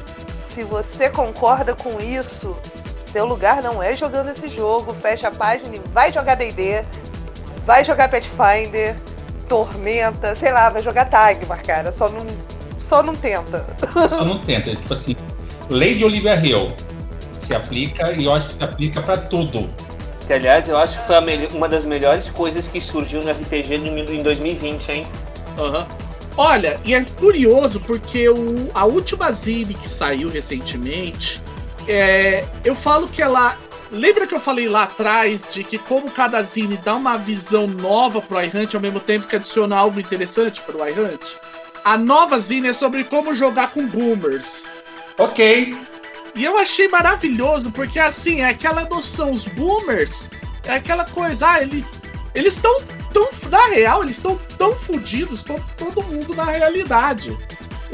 Speaker 4: Se você concorda com isso, seu lugar não é jogando esse jogo. Fecha a página e vai jogar D&D, vai jogar Pathfinder, Tormenta, sei lá, vai jogar Tagmar, cara. Só não, só não tenta.
Speaker 1: Só não tenta. Tipo assim, lei de Olivia Hill se aplica e eu acho que se aplica para tudo.
Speaker 3: Que, aliás, eu acho que foi uma das melhores coisas que surgiu no RPG em 2020, hein?
Speaker 2: Aham. Uhum. Olha, e é curioso porque o, a última Zine que saiu recentemente, é, eu falo que ela. Lembra que eu falei lá atrás de que como cada Zine dá uma visão nova pro iHunt ao mesmo tempo que adiciona algo interessante pro iHunt? A nova Zine é sobre como jogar com boomers.
Speaker 1: Ok.
Speaker 2: E eu achei maravilhoso, porque assim, é aquela noção, os boomers, é aquela coisa, ah, eles eles estão tão na real, eles estão tão fodidos quanto todo mundo na realidade.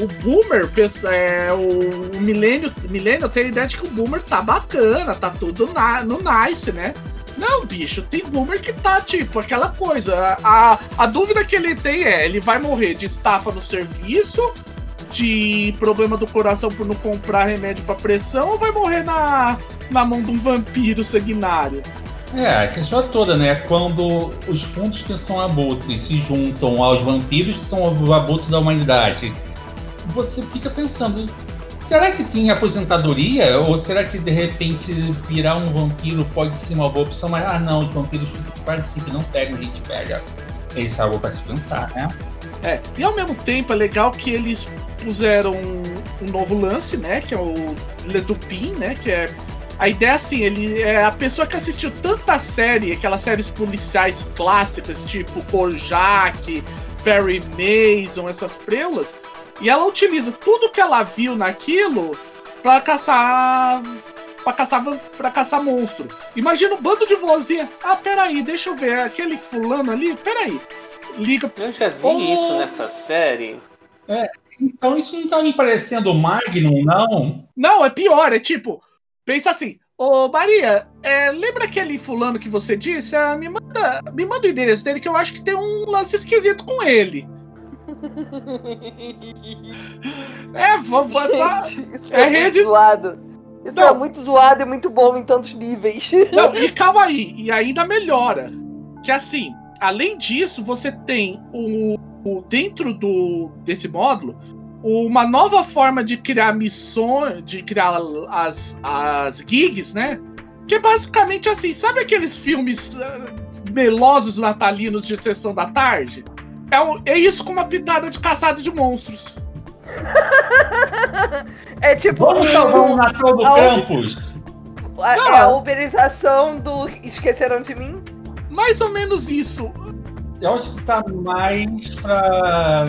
Speaker 2: O boomer, é, o, o milênio, milênio tem a ideia de que o boomer tá bacana, tá tudo na, no nice, né? Não, bicho, tem boomer que tá tipo aquela coisa. A, a dúvida que ele tem é: ele vai morrer de estafa no serviço de problema do coração por não comprar remédio para pressão ou vai morrer na, na mão de um vampiro sanguinário?
Speaker 1: É, a questão toda, né? Quando os fundos que são abutres se juntam aos vampiros que são o abutre da humanidade, você fica pensando, será que tem aposentadoria? Ou será que de repente virar um vampiro pode ser uma boa opção? Mas, ah não, os vampiros quase sempre não pegam, a gente pega. Isso é algo para se pensar, né?
Speaker 2: É, e ao mesmo tempo é legal que eles puseram um, um novo lance, né? Que é o Ledupin, né? Que é. A ideia assim, ele é a pessoa que assistiu tanta série, aquelas séries policiais clássicas, tipo Kojak, Perry Mason, essas preulas, e ela utiliza tudo que ela viu naquilo para caçar pra caçar, pra caçar monstro. Imagina um bando de vozinha. Ah, peraí, deixa eu ver. Aquele fulano ali, peraí. Liga.
Speaker 3: Eu já vi
Speaker 2: Oh.
Speaker 3: isso nessa série.
Speaker 1: Então isso não tá me parecendo Magnum, não?
Speaker 2: Não, é pior, é tipo, pensa assim, ô Maria, é, lembra aquele fulano que você disse? Ah, me, manda, me manda o endereço dele que eu acho que tem um lance esquisito com ele. É, vamos.
Speaker 4: Gente, isso
Speaker 2: É
Speaker 4: é, muito
Speaker 2: rede-
Speaker 4: zoado. Isso
Speaker 2: Não.
Speaker 4: é muito zoado e muito bom em tantos níveis.
Speaker 2: Não, e calma aí, e ainda melhora. Que assim, além disso, você tem o, o- dentro do desse módulo uma nova forma de criar missões, de criar as, as gigs, né? Que é basicamente assim, sabe aqueles filmes ah, melosos natalinos de sessão da tarde? É, um- é isso com uma pitada de caçada de monstros.
Speaker 4: É tipo
Speaker 1: Vamos salvar o Natal do Campus.
Speaker 4: a, é a uberização do Esqueceram de Mim.
Speaker 2: Mais ou menos isso.
Speaker 1: Eu acho que tá mais pra.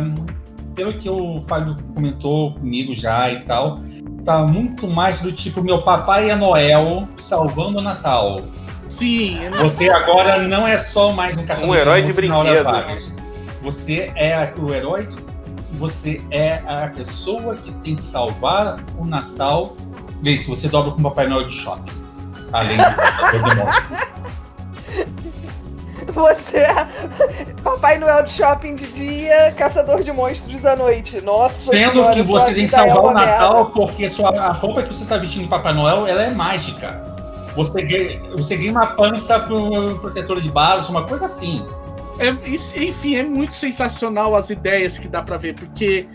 Speaker 1: Pelo que o Fábio comentou comigo já e tal, tá muito mais do tipo meu papai é Noel salvando o Natal.
Speaker 2: Sim,
Speaker 1: Você agora não é só mais um caçador
Speaker 3: Um herói de brinquedo.
Speaker 1: Você é a- o herói, de- você é a pessoa que tem que salvar o Natal. Vê se você dobra com o Papai Noel de shopping. Além do monstros.
Speaker 4: Você é Papai Noel de shopping de dia, caçador de monstros à noite. Nossa
Speaker 1: Sendo
Speaker 4: senhora,
Speaker 1: que você tem que
Speaker 4: é
Speaker 1: salvar o
Speaker 4: uma
Speaker 1: Natal
Speaker 4: merda.
Speaker 1: porque sua, a roupa que você tá vestindo de Papai Noel ela é mágica. Você ganha, você ganha uma pança pro protetor de balas, uma coisa assim.
Speaker 2: É, enfim, é muito sensacional as ideias que dá pra ver, porque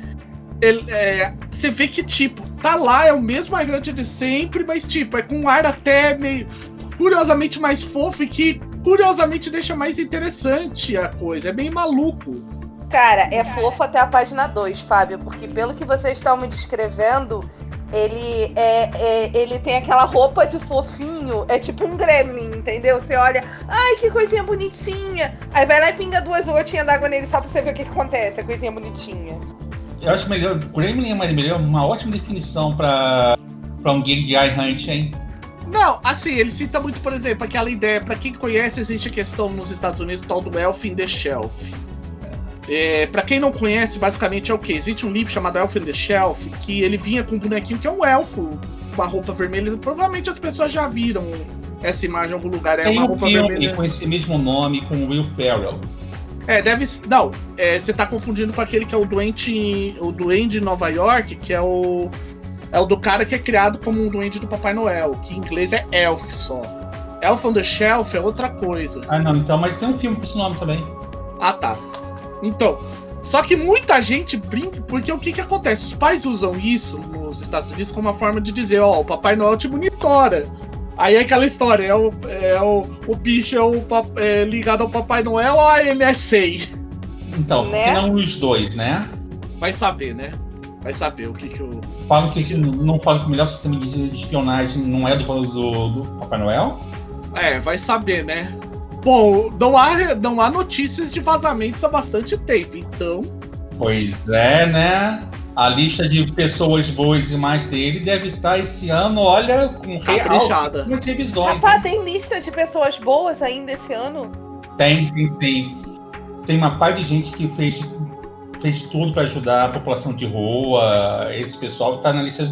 Speaker 2: ele, é, você vê que, tipo, tá lá, é o mesmo arranjo de sempre, mas, tipo, é com um ar até meio curiosamente mais fofo e que curiosamente deixa mais interessante a coisa. É bem maluco.
Speaker 4: Cara, é fofo até a página 2, Fábio, porque pelo que vocês estão me descrevendo, ele é, é- ele tem aquela roupa de fofinho, é tipo um gremlin, entendeu? Você olha, ai, que coisinha bonitinha. Aí vai lá e pinga duas gotinhas d'água nele só pra você ver o que, que acontece, a coisinha bonitinha.
Speaker 1: Eu acho melhor. Gremlin é uma, melhor- uma ótima definição pra, pra um game de iHunt, hein?
Speaker 2: Não, assim, ele cita muito, por exemplo, aquela ideia, pra quem conhece, existe a questão nos Estados Unidos, tal do Elf in the Shelf. É, para quem não conhece, basicamente é o que? Existe um livro chamado Elf in the Shelf, que ele vinha com um bonequinho que é um elfo, com uma roupa vermelha. Provavelmente as pessoas já viram essa imagem em algum lugar. É
Speaker 1: Tem
Speaker 2: uma
Speaker 1: um
Speaker 2: roupa
Speaker 1: filme
Speaker 2: vermelha.
Speaker 1: com esse mesmo nome, com Will Ferrell.
Speaker 2: É, deve. Não, é, você tá confundindo com aquele que é o doente. O Duende de Nova York, que é o. É o do cara que é criado como um duende do Papai Noel, que em inglês é Elf só. Elf on the Shelf é outra coisa.
Speaker 1: Ah, não, então, mas tem um filme com esse nome também.
Speaker 2: Ah, tá. Então, só que muita gente brinca, porque o que que acontece? Os pais usam isso nos Estados Unidos como uma forma de dizer, ó, o Papai Noel te monitora. Aí é aquela história, é o, é o, o bicho é, o, é ligado ao Papai Noel, ele é sei.
Speaker 1: Então,
Speaker 4: Né?
Speaker 1: que não os dois, né?
Speaker 2: Vai saber, né? Vai saber o que que o...
Speaker 1: Falam que não falam que o melhor sistema de de espionagem não é do, do, do Papai Noel?
Speaker 2: É, vai saber, né? Bom, não há, não há notícias de vazamentos há bastante tempo, então...
Speaker 1: Pois é, né? A lista de pessoas boas e mais dele deve estar esse ano, olha, com
Speaker 2: Caprichada.
Speaker 1: real revisões.
Speaker 4: Rapaz, tem lista de pessoas boas ainda esse ano?
Speaker 1: Tem, tem sim. Tem uma par de gente que fez, fez tudo para ajudar a população de rua. Esse pessoal tá na lista.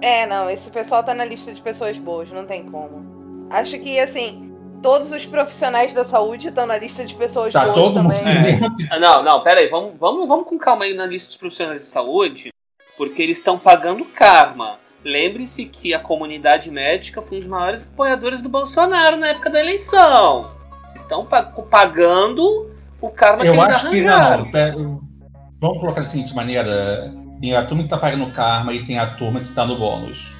Speaker 4: É, não, esse pessoal tá na lista de pessoas boas, não tem como. Acho que, assim, todos os profissionais da saúde estão na lista de pessoas
Speaker 1: Tá
Speaker 4: boas
Speaker 1: todo mundo
Speaker 4: também.
Speaker 1: mesmo.
Speaker 3: Ah, Não, não, pera aí, vamos, vamos, vamos com calma aí na lista dos profissionais de saúde, porque eles estão pagando karma. Lembre-se que a comunidade médica foi um dos maiores apoiadores do Bolsonaro na época da eleição. Estão pa- pagando o karma que
Speaker 1: Eu
Speaker 3: eles
Speaker 1: acho que
Speaker 3: arranjaram.
Speaker 1: não. Vamos colocar da seguinte maneira: tem a turma que tá pagando karma e tem a turma que tá no bônus.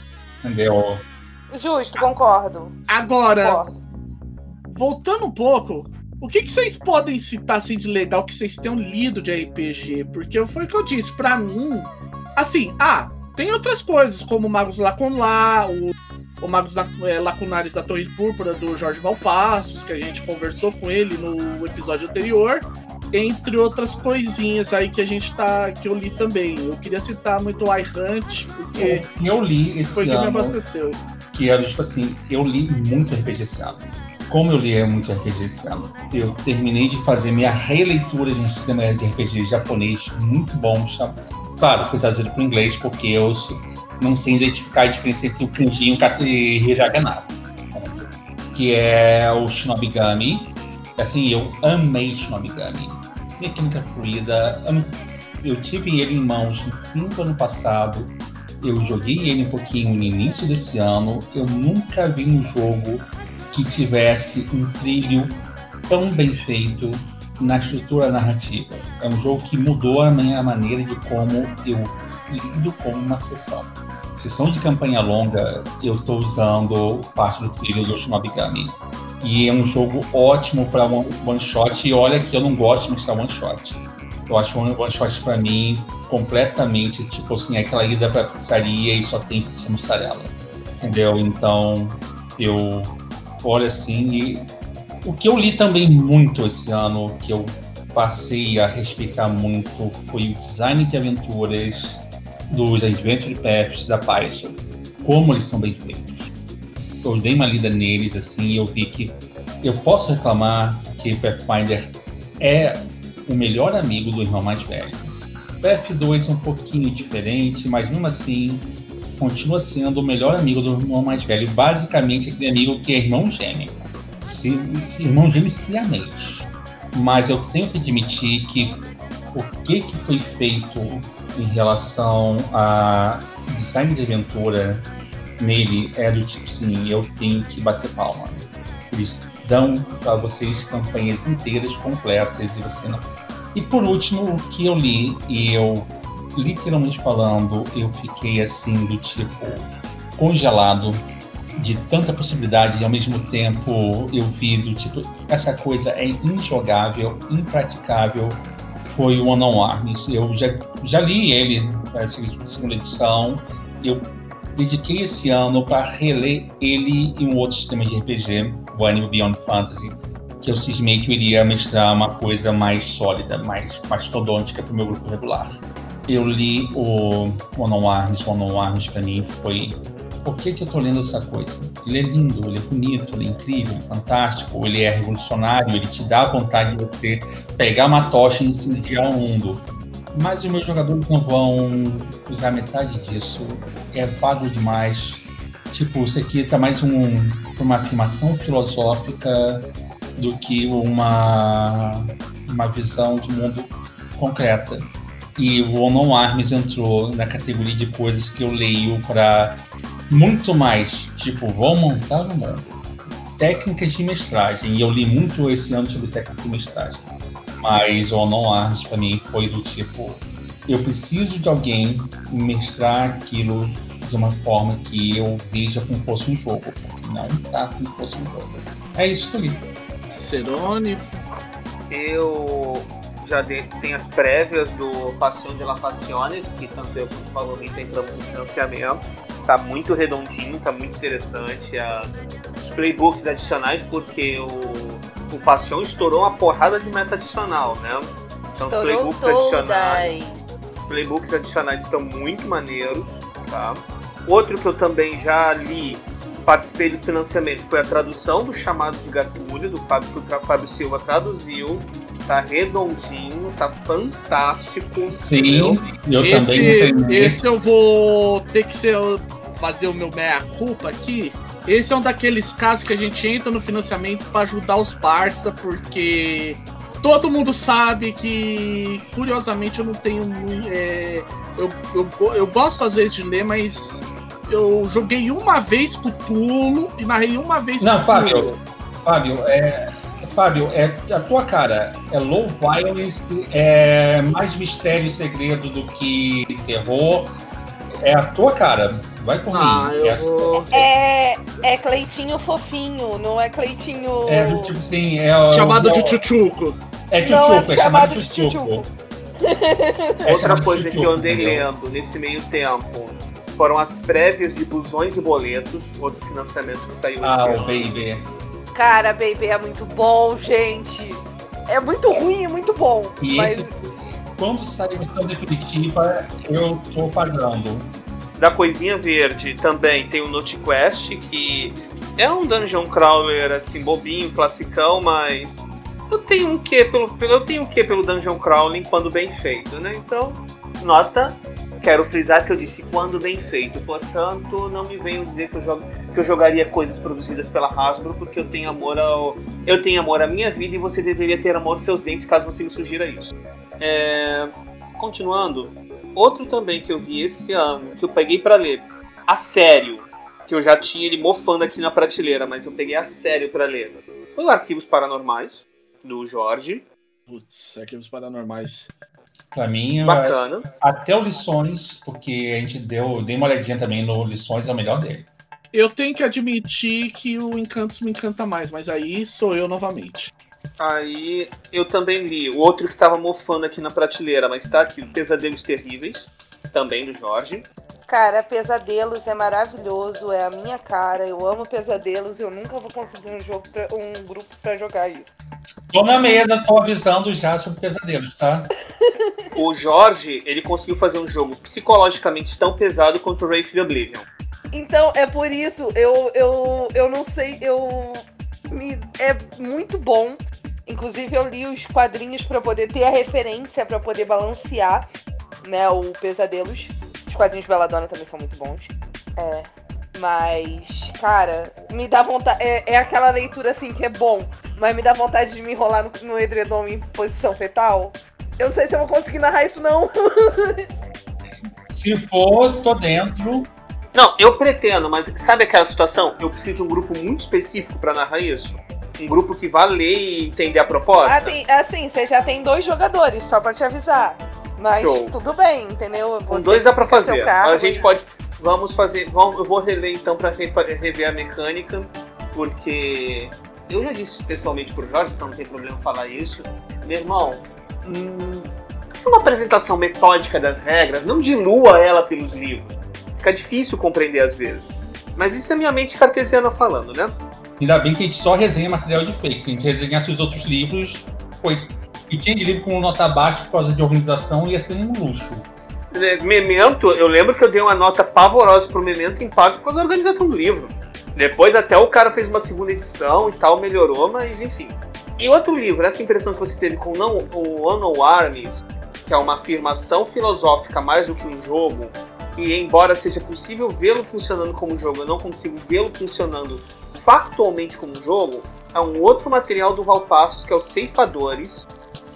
Speaker 1: Entendeu?
Speaker 4: Justo, concordo.
Speaker 2: Agora,
Speaker 4: concordo.
Speaker 2: voltando um pouco, o que, que vocês podem citar assim de legal que vocês tenham lido de RPG? Porque foi o que eu disse, pra mim, assim, ah, tem outras coisas, como o Magos Lacunlar, o, o Magos eh, Lacunares da Torre Púrpura do Jorge Valpassos, que a gente conversou com ele no episódio anterior, entre outras coisinhas aí que a gente tá. que eu li também. Eu queria citar muito o iHunt, porque
Speaker 1: Eu li esse
Speaker 2: foi que me
Speaker 1: ano
Speaker 2: abasteceu.
Speaker 1: que era tipo assim, eu li muito RPG esse ano. Como eu li muito RPG esse ano, eu terminei de fazer minha releitura de um sistema de RPG japonês muito bom. Claro, foi traduzido para o inglês porque eu não sei identificar a diferença entre o kanji e o hiragana. Que é o Shinobigami. Assim, eu amei Shinobigami. Mecânica fluida. Eu tive ele em mãos no fim do ano passado. Eu joguei ele um pouquinho no início desse ano. Eu nunca vi um jogo que tivesse um trilho tão bem feito na estrutura narrativa. É um jogo que mudou a minha maneira de como eu lido com uma sessão. Sessão de campanha longa, eu estou usando parte do trilho do Shinobigami. E é um jogo ótimo para one, one shot. E olha que eu não gosto de mostrar one shot. Eu acho one, one shot para mim completamente tipo assim, aquela ida para pizzaria e só tem pizza mussarela. Entendeu? Então eu olho assim e o que eu li também muito esse ano, que eu passei a respeitar muito, foi o design de aventuras dos Adventure Paths da Python. Como eles são bem feitos. Eu dei uma lida neles assim e eu vi que eu posso reclamar que Pathfinder é o melhor amigo do irmão mais velho. PF2 é um pouquinho diferente, mas mesmo assim continua sendo o melhor amigo do irmão mais velho. Basicamente aquele amigo que é irmão gêmeo. Se, se irmão gêmeo siamês. Mas eu tenho que admitir que o que, que foi feito em relação a design de aventura nele é do tipo assim, eu tenho que bater palma. Eles dão para vocês campanhas inteiras, completas, e você não. E por último, o que eu li, e eu, literalmente falando, eu fiquei assim, do tipo, congelado de tanta possibilidade e ao mesmo tempo eu vi do tipo, essa coisa é injogável, impraticável, foi o One on Arms. Eu já, já li ele, a segunda edição, eu dediquei esse ano para reler ele em um outro sistema de RPG, o Anime Beyond Fantasy, que eu cismei que eu iria mestrar uma coisa mais sólida, mais mastodôntica para o meu grupo regular. Eu li o One on Arms, One on Arms para mim foi por que, que eu estou lendo essa coisa? Ele é lindo, ele é bonito, ele é incrível, ele é fantástico, ele é revolucionário, ele te dá vontade de você pegar uma tocha e incendiar o mundo. Mas os meus jogadores não vão usar metade disso. É vago demais. Tipo, isso aqui está mais um, uma afirmação filosófica do que uma, uma visão de mundo concreta. E o Onon Arms entrou na categoria de coisas que eu leio para muito mais, tipo, vou montar no mundo. Técnicas de mestragem, e eu li muito esse ano sobre técnicas de mestragem. Mas o Non Arms para mim foi do tipo, eu preciso de alguém mestrar aquilo de uma forma que eu veja como fosse um jogo, porque não tá como fosse um jogo. É isso que eu li.
Speaker 2: Cicerone.
Speaker 3: Eu já tenho as prévias do Passion de la Passiones, que tanto eu quanto o Paulo entramos no financiamento tá muito redondinho, tá muito interessante. As, playbooks adicionais, porque o, o Passion estourou uma porrada de meta adicional, né?
Speaker 4: Então estourou os playbooks adicionais.
Speaker 3: Os playbooks adicionais estão muito maneiros, tá? Outro que eu também já li, participei do financiamento, foi a tradução do chamado de Gatulho, do Fábio, que o Fábio Silva traduziu tá redondinho, tá fantástico.
Speaker 1: Sim, eu
Speaker 2: esse, também. Esse eu vou ter que ser fazer o meu meia-culpa aqui, esse é um daqueles casos que a gente entra no financiamento para ajudar os parça, porque todo mundo sabe que, curiosamente, eu não tenho muito. É, eu, eu, eu gosto às vezes de ler, mas eu joguei uma vez com o Tulo e narrei uma vez
Speaker 1: não, Fábio, Fábio, é, Fábio, é a tua cara. É low violence, é mais mistério e segredo do que terror. É a tua cara. Vai por ah, mim.
Speaker 4: Vou... É, é Cleitinho fofinho, não é Cleitinho.
Speaker 1: É do tipo assim, é
Speaker 2: Chamado de tchutchuco.
Speaker 1: É tchutchuco, é, é chamado de tchutchuco.
Speaker 3: É Outra coisa que eu andei lendo nesse meio tempo foram as prévias de busões e boletos, outro financiamento que saiu
Speaker 1: ah, esse ano. Baby.
Speaker 4: Cara, Baby é muito bom, gente. É muito ruim e muito bom.
Speaker 1: E mas... esse, quando sair a versão definitiva, eu tô pagando
Speaker 3: da Coisinha Verde também tem o Note Quest, que é um dungeon crawler assim bobinho, classicão, mas eu tenho um quê pelo, eu tenho um quê pelo dungeon crawling quando bem feito, né? Então, nota quero frisar que eu disse quando bem feito, portanto, não me venham dizer que eu, jogo, que eu jogaria coisas produzidas pela Hasbro, porque eu tenho amor ao. Eu tenho amor à minha vida e você deveria ter amor aos seus dentes caso você me sugira isso. É, continuando, outro também que eu vi esse ano, que eu peguei para ler, a sério, que eu já tinha ele mofando aqui na prateleira, mas eu peguei a sério para ler. Foi o Arquivos Paranormais, do Jorge.
Speaker 2: Putz, Arquivos Paranormais.
Speaker 1: Pra mim,
Speaker 3: Bacana.
Speaker 1: até o Lições, porque a gente deu, dei uma olhadinha também no Lições, é o melhor dele.
Speaker 2: Eu tenho que admitir que o Encantos me encanta mais, mas aí sou eu novamente.
Speaker 3: Aí eu também li o outro que tava mofando aqui na prateleira, mas tá aqui, Pesadelos Terríveis, também do Jorge.
Speaker 4: Cara, Pesadelos é maravilhoso, é a minha cara. Eu amo Pesadelos, eu nunca vou conseguir um jogo, pra, um grupo para jogar isso.
Speaker 1: Tô na mesa, tô avisando já sobre Pesadelos, tá?
Speaker 3: o Jorge, ele conseguiu fazer um jogo psicologicamente tão pesado quanto o Wraith of Oblivion.
Speaker 4: Então, é por isso, eu, eu, eu não sei, eu. Me, é muito bom. Inclusive, eu li os quadrinhos para poder ter a referência, para poder balancear, né, o Pesadelos. Os quadrinhos de Belladonna também são muito bons. É. Mas, cara, me dá vontade. É, é aquela leitura assim que é bom, mas me dá vontade de me enrolar no, no edredom em posição fetal. Eu não sei se eu vou conseguir narrar isso, não.
Speaker 1: Se for, tô dentro.
Speaker 3: Não, eu pretendo, mas sabe aquela situação? Eu preciso de um grupo muito específico para narrar isso. Um grupo que vá ler e entender a proposta.
Speaker 4: Ah, tem, assim, você já tem dois jogadores, só pra te avisar. Mas
Speaker 3: Show.
Speaker 4: tudo bem, entendeu?
Speaker 3: Com
Speaker 4: Você
Speaker 3: dois dá
Speaker 4: seu
Speaker 3: fazer.
Speaker 4: cargo
Speaker 3: a gente
Speaker 4: e-
Speaker 3: pode. Vamos fazer. Vamos, eu vou reler então pra re- rever a mecânica, porque eu já disse pessoalmente pro Jorge, então não tem problema falar isso. Meu irmão, hum, faça uma apresentação metódica das regras, não dilua ela pelos livros. Fica difícil compreender às vezes. Mas isso é minha mente cartesiana falando, né?
Speaker 1: Ainda bem que a gente só resenha material de fake. Se a gente resenhasse os outros livros, foi. E tinha de livro com nota baixa por causa de organização, ia ser um luxo.
Speaker 3: É, Memento, eu lembro que eu dei uma nota pavorosa pro Memento em parte por causa da organização do livro. Depois até o cara fez uma segunda edição e tal, melhorou, mas enfim. E outro livro, essa impressão que você teve com não, o Unknown Armies, que é uma afirmação filosófica mais do que um jogo, e embora seja possível vê-lo funcionando como jogo, eu não consigo vê-lo funcionando factualmente como jogo, é um outro material do Valpassos, que é o Ceifadores,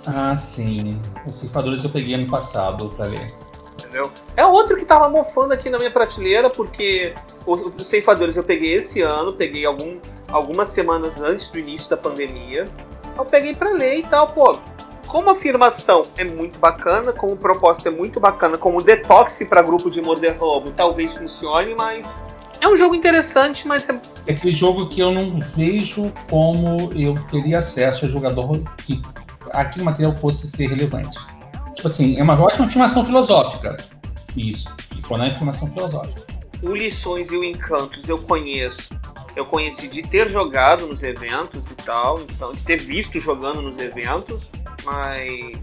Speaker 1: Ah, sim. Os ceifadores eu peguei ano passado pra ler.
Speaker 3: entendeu? É outro que tava mofando aqui na minha prateleira, porque os, os ceifadores eu peguei esse ano, peguei algum, algumas semanas antes do início da pandemia. Eu peguei pra ler e tal, pô. Como afirmação é muito bacana, como proposta é muito bacana, como detox pra grupo de morder roubo talvez funcione, mas é um jogo interessante, mas é
Speaker 1: É aquele jogo que eu não vejo como eu teria acesso a jogador que aquele material fosse ser relevante. Tipo assim, é uma ótima afirmação filosófica. Isso, ficou na afirmação filosófica.
Speaker 3: O Lições e o Encantos eu conheço. Eu conheci de ter jogado nos eventos e tal, então de ter visto jogando nos eventos, mas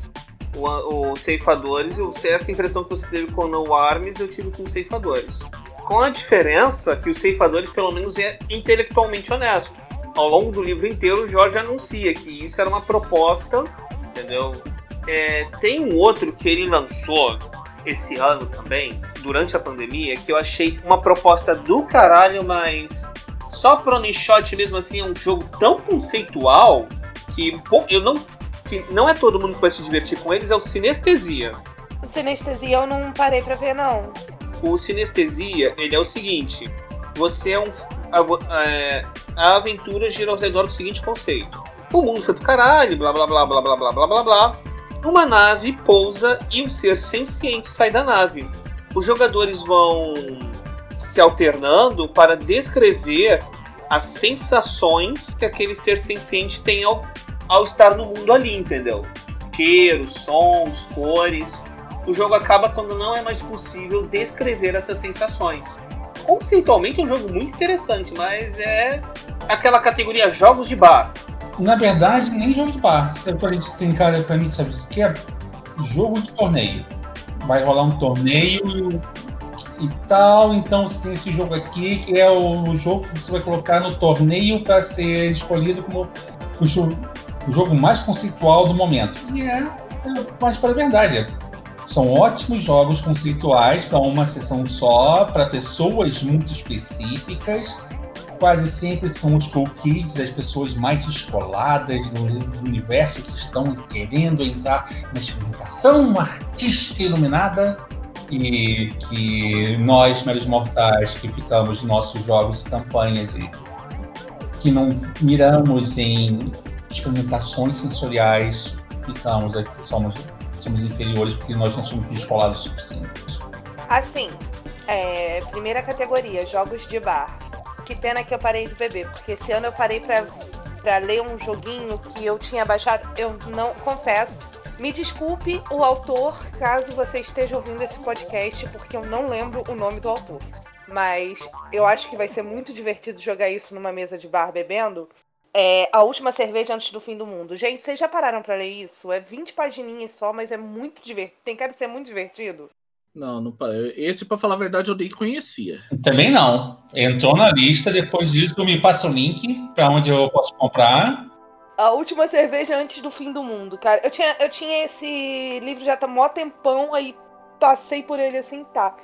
Speaker 3: o, o Ceifadores, eu essa impressão que você teve com o No Arms, eu tive com Ceifadores. Com a diferença que o Ceifadores pelo menos é intelectualmente honesto. Ao longo do livro inteiro, o Jorge anuncia que isso era uma proposta, entendeu? É, tem um outro que ele lançou esse ano também, durante a pandemia, que eu achei uma proposta do caralho, mas só pro Shot mesmo assim é um jogo tão conceitual que pô, eu não que não é todo mundo que vai se divertir com eles, é o Sinestesia.
Speaker 4: O Sinestesia eu não parei pra ver, não.
Speaker 3: O Sinestesia, ele é o seguinte, você é um a, é, a aventura gira ao redor do seguinte conceito. O mundo foi pro caralho, blá blá blá blá blá blá blá blá blá. Uma nave pousa e um ser senciente sai da nave. Os jogadores vão se alternando para descrever as sensações que aquele ser senciente tem ao, ao estar no mundo ali, entendeu? Cheiros, sons, cores. O jogo acaba quando não é mais possível descrever essas sensações. Conceitualmente é um jogo muito interessante, mas é aquela categoria jogos de bar.
Speaker 1: Na verdade, nem jogo de bar. Sabe, pra gente tem cara pra mim, sabe o que é? Jogo de torneio. Vai rolar um torneio e tal. Então você tem esse jogo aqui, que é o jogo que você vai colocar no torneio para ser escolhido como o o jogo mais conceitual do momento. E é, é mais para a verdade. São ótimos jogos conceituais para uma sessão só, para pessoas muito específicas quase sempre são os cool kids, as pessoas mais descoladas no universo que estão querendo entrar na experimentação artística iluminada e que nós, meros mortais, que ficamos nossos jogos e campanhas e que não miramos em experimentações sensoriais, ficamos aqui, somos, somos inferiores porque nós não somos descolados o suficiente.
Speaker 4: Assim, é, primeira categoria, jogos de bar que pena que eu parei de beber, porque esse ano eu parei pra, pra ler um joguinho que eu tinha baixado. Eu não confesso. Me desculpe o autor, caso você esteja ouvindo esse podcast, porque eu não lembro o nome do autor. Mas eu acho que vai ser muito divertido jogar isso numa mesa de bar bebendo. É a última cerveja antes do fim do mundo. Gente, vocês já pararam para ler isso? É 20 pagininhas só, mas é muito divertido. Tem cara de ser muito divertido.
Speaker 2: Não, não esse, para falar a verdade, eu nem conhecia.
Speaker 1: Também não. Entrou na lista, depois disso me passa o link para onde eu posso comprar.
Speaker 4: A última cerveja antes do fim do mundo, cara. Eu tinha, eu tinha esse livro já tá mó tempão, aí passei por ele assim, tá.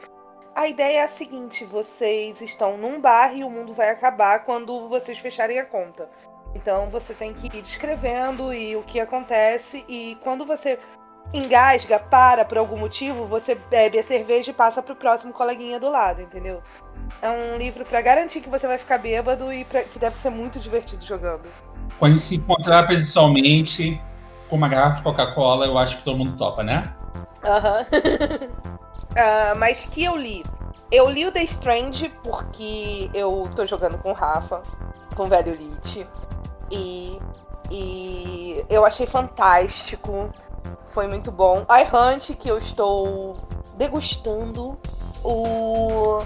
Speaker 4: A ideia é a seguinte: vocês estão num bar e o mundo vai acabar quando vocês fecharem a conta. Então você tem que ir descrevendo e o que acontece, e quando você engasga, para por algum motivo, você bebe a cerveja e passa pro próximo coleguinha do lado, entendeu? É um livro para garantir que você vai ficar bêbado e pra, que deve ser muito divertido jogando.
Speaker 1: Quando a gente se encontrar presencialmente com uma garrafa de Coca-Cola, eu acho que todo mundo topa, né?
Speaker 4: Aham. Uhum. uh, mas que eu li? Eu li o The Strange porque eu tô jogando com o Rafa, com o velho Lich. E, e eu achei fantástico foi muito bom. I Hunt, que eu estou degustando. O,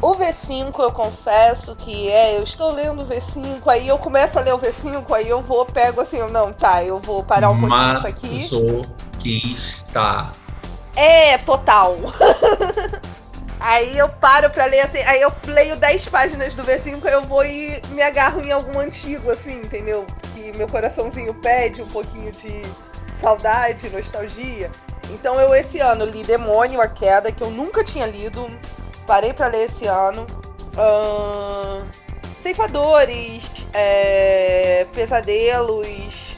Speaker 4: o V5, eu confesso que é, eu estou lendo o V5, aí eu começo a ler o V5, aí eu vou, pego assim, não, tá, eu vou parar um pouquinho isso aqui.
Speaker 1: que está.
Speaker 4: É, total. aí eu paro pra ler assim, aí eu leio 10 páginas do V5, aí eu vou e me agarro em algum antigo, assim, entendeu? Que meu coraçãozinho pede um pouquinho de saudade, nostalgia. Então eu esse ano li Demônio, a Queda, que eu nunca tinha lido. Parei para ler esse ano. Uh, Ceifadores, é, Pesadelos.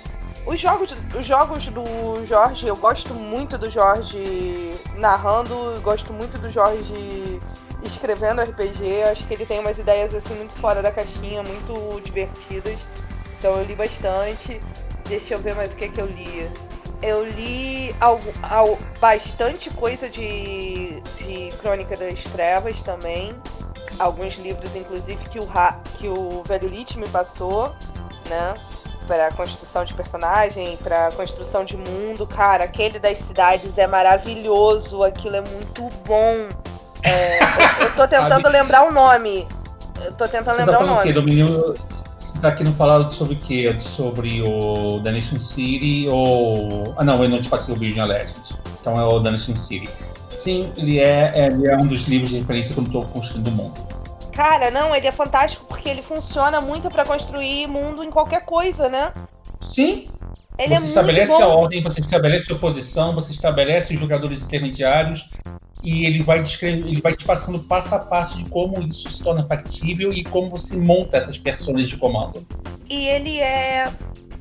Speaker 4: Os jogos, os jogos do Jorge, eu gosto muito do Jorge narrando, gosto muito do Jorge escrevendo RPG. Acho que ele tem umas ideias assim muito fora da caixinha, muito divertidas. Então eu li bastante. Deixa eu ver mais o que, é que eu li eu li algo, algo, bastante coisa de, de Crônica das Trevas também. Alguns livros, inclusive, que o, que o Velho Lich me passou, né? Para construção de personagem, para construção de mundo. Cara, aquele das cidades é maravilhoso, aquilo é muito bom. É, eu, eu tô tentando lembrar o nome. Eu tô tentando Você tá lembrar tá o nome.
Speaker 1: Domínio tá aqui no falado sobre o quê? Sobre o The Nation City ou. Ah, não, eu não te passei o Virgin Legend. Então é o The Nation City. Sim, ele é, é, ele é um dos livros de referência quando estou construindo o mundo.
Speaker 4: Cara, não, ele é fantástico porque ele funciona muito para construir mundo em qualquer coisa, né?
Speaker 1: Sim. Ele você é estabelece a ordem, você estabelece a oposição, você estabelece os jogadores intermediários, e ele vai ele vai te passando passo a passo de como isso se torna factível e como você monta essas personagens de comando.
Speaker 4: E ele é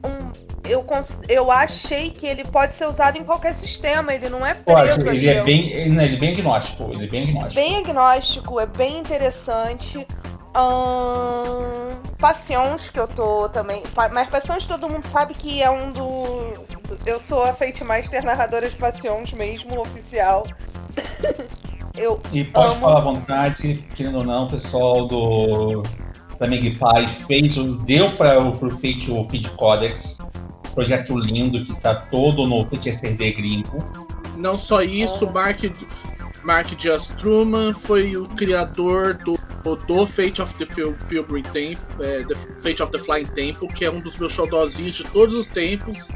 Speaker 4: um eu, eu achei que ele pode ser usado em qualquer sistema, ele não é preso.
Speaker 1: Pode, ele é bem, ele, é bem agnóstico, ele é bem agnóstico.
Speaker 4: Bem agnóstico, é bem interessante. Hum, Passions, que eu tô também. Mas Passions todo mundo sabe que é um do. Eu sou a Fate Master narradora de Passions mesmo, oficial.
Speaker 1: Eu e pode amo... falar à vontade, querendo ou não, pessoal do da Magpie fez, deu para o Fate o Feed Codex, projeto lindo que está todo no Fate SRD gringo.
Speaker 2: Não só isso, Mark, Mark Just Truman foi o criador do, do Fate of the Pilgrim Temple, é, the Fate of the Flying Temple, que é um dos meus xodózinhos de todos os tempos.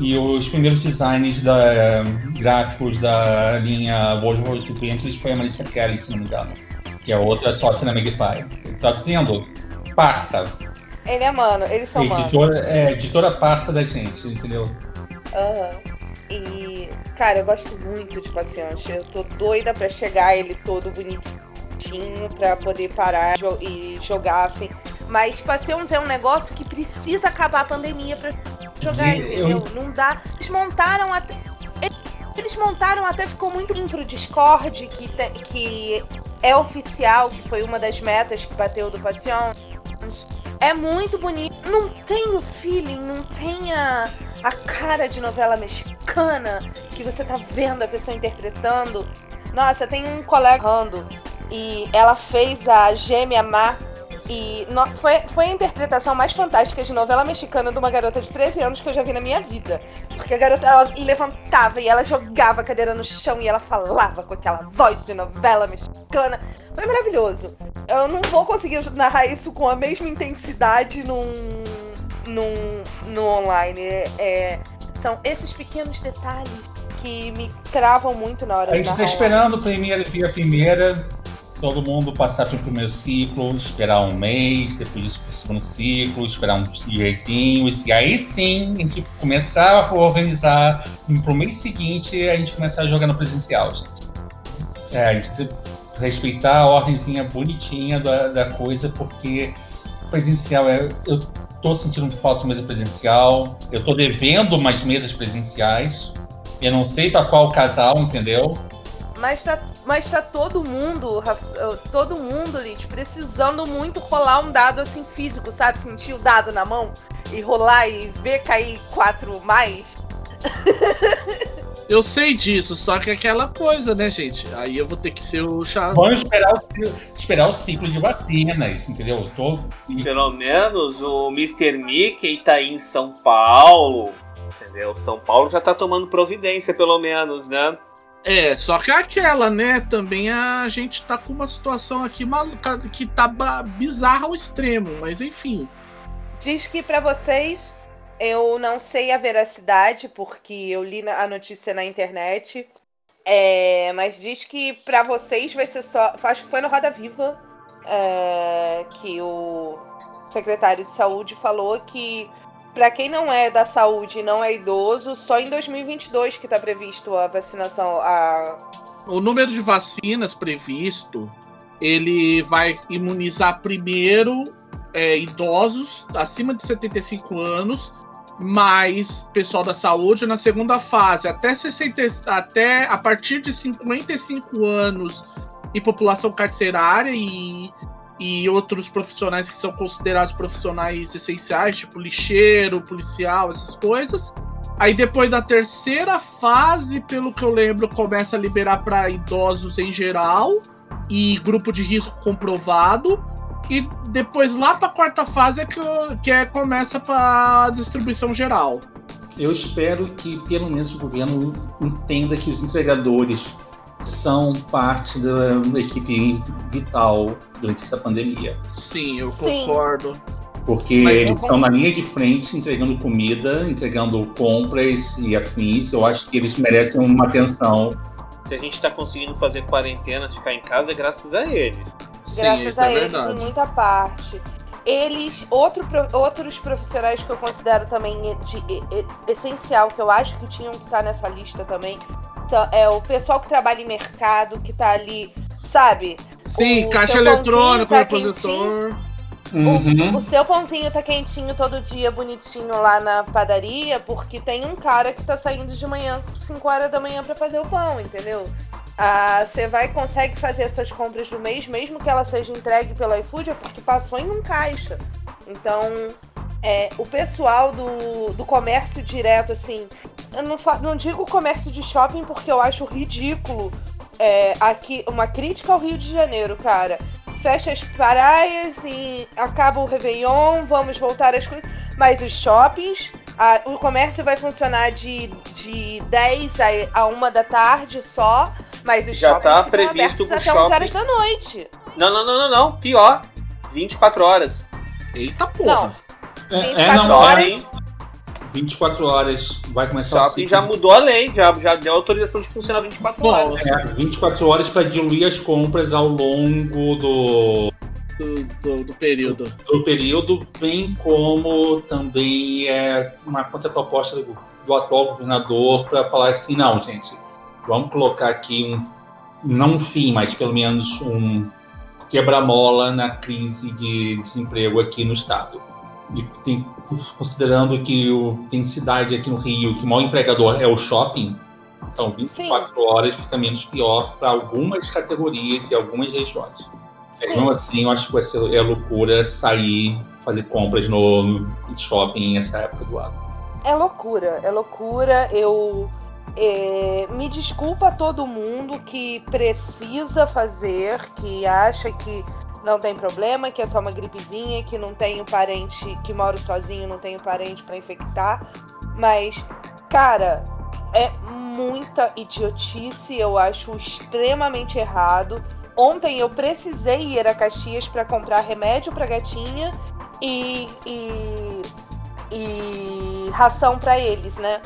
Speaker 1: E os primeiros designs da, gráficos da linha World War II foi a Marissa Kelly, se não me engano. Que é outra sócia na Magpie. Traduzindo, parça.
Speaker 4: Ele é mano, eles são
Speaker 1: editora, mano. É, editora parça da gente, entendeu?
Speaker 4: Aham. Uhum. E, cara, eu gosto muito de Paciente. Eu tô doida pra chegar ele todo bonitinho pra poder parar e jogar assim. Mas Paciente é um negócio que precisa acabar a pandemia pra jogar, entendeu? Eu... Não dá. Eles montaram até. Eles montaram até ficou muito bem pro Discord, que, te, que é oficial, que foi uma das metas que bateu do Paciente. É muito bonito. Não tem o feeling, não tem a, a cara de novela mexicana que você tá vendo a pessoa interpretando. Nossa, tem um colega e ela fez a gêmea má e no, foi, foi a interpretação mais fantástica de novela mexicana de uma garota de 13 anos que eu já vi na minha vida. Porque a garota ela levantava e ela jogava a cadeira no chão e ela falava com aquela voz de novela mexicana. Foi maravilhoso. Eu não vou conseguir narrar isso com a mesma intensidade num, num, no online. É, são esses pequenos detalhes que me travam muito na hora
Speaker 1: A gente está esperando o primeiro a primeira todo mundo passar pelo primeiro ciclo, esperar um mês, depois o segundo ciclo, esperar uns diazinhos, e aí sim a gente começar a organizar para o mês seguinte a gente começar a jogar no presencial, gente. É, a gente respeitar a ordemzinha bonitinha da, da coisa, porque presencial é. Eu tô sentindo falta de mesa presencial, eu tô devendo umas mesas presenciais, eu não sei para qual casal, entendeu?
Speaker 4: Mas tá, mas tá todo mundo, todo mundo, gente, precisando muito rolar um dado assim físico, sabe? Sentir o dado na mão e rolar e ver cair quatro mais.
Speaker 2: Eu sei disso, só que é aquela coisa, né, gente? Aí eu vou ter que ser o chato.
Speaker 1: Vamos esperar o, esperar o ciclo de vacinas, entendeu? Tô...
Speaker 3: Pelo menos o Mr. Mickey tá aí em São Paulo, entendeu? São Paulo já tá tomando providência, pelo menos, né?
Speaker 2: É, só que aquela, né? Também a gente tá com uma situação aqui maluca que tá bizarra ao extremo, mas enfim.
Speaker 4: Diz que para vocês, eu não sei a veracidade, porque eu li a notícia na internet. É, mas diz que para vocês vai ser só. Acho que foi no Roda Viva é, que o secretário de saúde falou que para quem não é da saúde e não é idoso, só em 2022 que está previsto a vacinação. A...
Speaker 2: O número de vacinas previsto, ele vai imunizar primeiro é, idosos acima de 75 anos, mais pessoal da saúde na segunda fase, até 60, até a partir de 55 anos e população carcerária e e outros profissionais que são considerados profissionais essenciais, tipo lixeiro, policial, essas coisas. Aí depois da terceira fase, pelo que eu lembro, começa a liberar para idosos em geral e grupo de risco comprovado. E depois lá para a quarta fase é que, que é, começa para distribuição geral.
Speaker 1: Eu espero que pelo menos o governo entenda que os entregadores são parte da equipe vital durante essa pandemia.
Speaker 2: Sim, eu concordo.
Speaker 1: Porque Mas eles estão na linha de frente entregando comida, entregando compras e afins. Eu acho que eles merecem uma atenção.
Speaker 3: Se a gente está conseguindo fazer quarentena, ficar em casa, é graças a eles.
Speaker 4: Graças Sim, a é eles, verdade. em muita parte. Eles, outro, outros profissionais que eu considero também de, de, de, essencial, que eu acho que tinham que estar nessa lista também, é o pessoal que trabalha em mercado, que tá ali, sabe?
Speaker 2: Sim, o caixa eletrônico, tá repositor.
Speaker 4: Uhum. O, o, seu pãozinho tá quentinho todo dia, bonitinho lá na padaria, porque tem um cara que tá saindo de manhã, 5 horas da manhã, para fazer o pão, entendeu? Ah, você vai consegue fazer essas compras do mês, mesmo que ela seja entregue pelo iFood, é porque passou em um caixa. Então, é, o pessoal do, do comércio direto, assim, eu não, não digo comércio de shopping porque eu acho ridículo é, aqui uma crítica ao Rio de Janeiro, cara. Fecha as praias e acaba o Réveillon, vamos voltar às coisas. Mas os shoppings, a, o comércio vai funcionar de, de 10 a, a 1 da tarde só, mas os
Speaker 3: Já
Speaker 4: shoppings
Speaker 3: tá previsto
Speaker 4: até
Speaker 3: shopping...
Speaker 4: 11 horas da noite.
Speaker 3: Não, não, não, não, não. Pior. 24 horas.
Speaker 2: Eita porra.
Speaker 4: Não. 24 é, é, não, horas.
Speaker 1: 24 horas vai começar
Speaker 3: o ciclo. já mudou a lei, já, já deu autorização de funcionar 24 Bom, horas.
Speaker 1: É, 24 horas para diluir as compras ao longo do.
Speaker 2: Do, do, do período.
Speaker 1: Do, do, período, bem como também é uma contraproposta do, do atual governador para falar assim: não, gente, vamos colocar aqui um, não um fim, mas pelo menos um quebra-mola na crise de desemprego aqui no estado. E tem, considerando que o, tem cidade aqui no Rio que o maior empregador é o shopping, então 24 Sim. horas fica menos pior para algumas categorias e algumas regiões. Mesmo assim, eu acho que vai ser é loucura sair, fazer compras no, no shopping nessa época do ano.
Speaker 4: É loucura, é loucura. Eu é, me desculpa a todo mundo que precisa fazer, que acha que não tem problema, que é só uma gripezinha, que não tenho parente, que moro sozinho, não tenho parente para infectar. Mas, cara, é muita idiotice, eu acho extremamente errado. Ontem eu precisei ir a Caxias para comprar remédio para gatinha e, e, e ração para eles, né?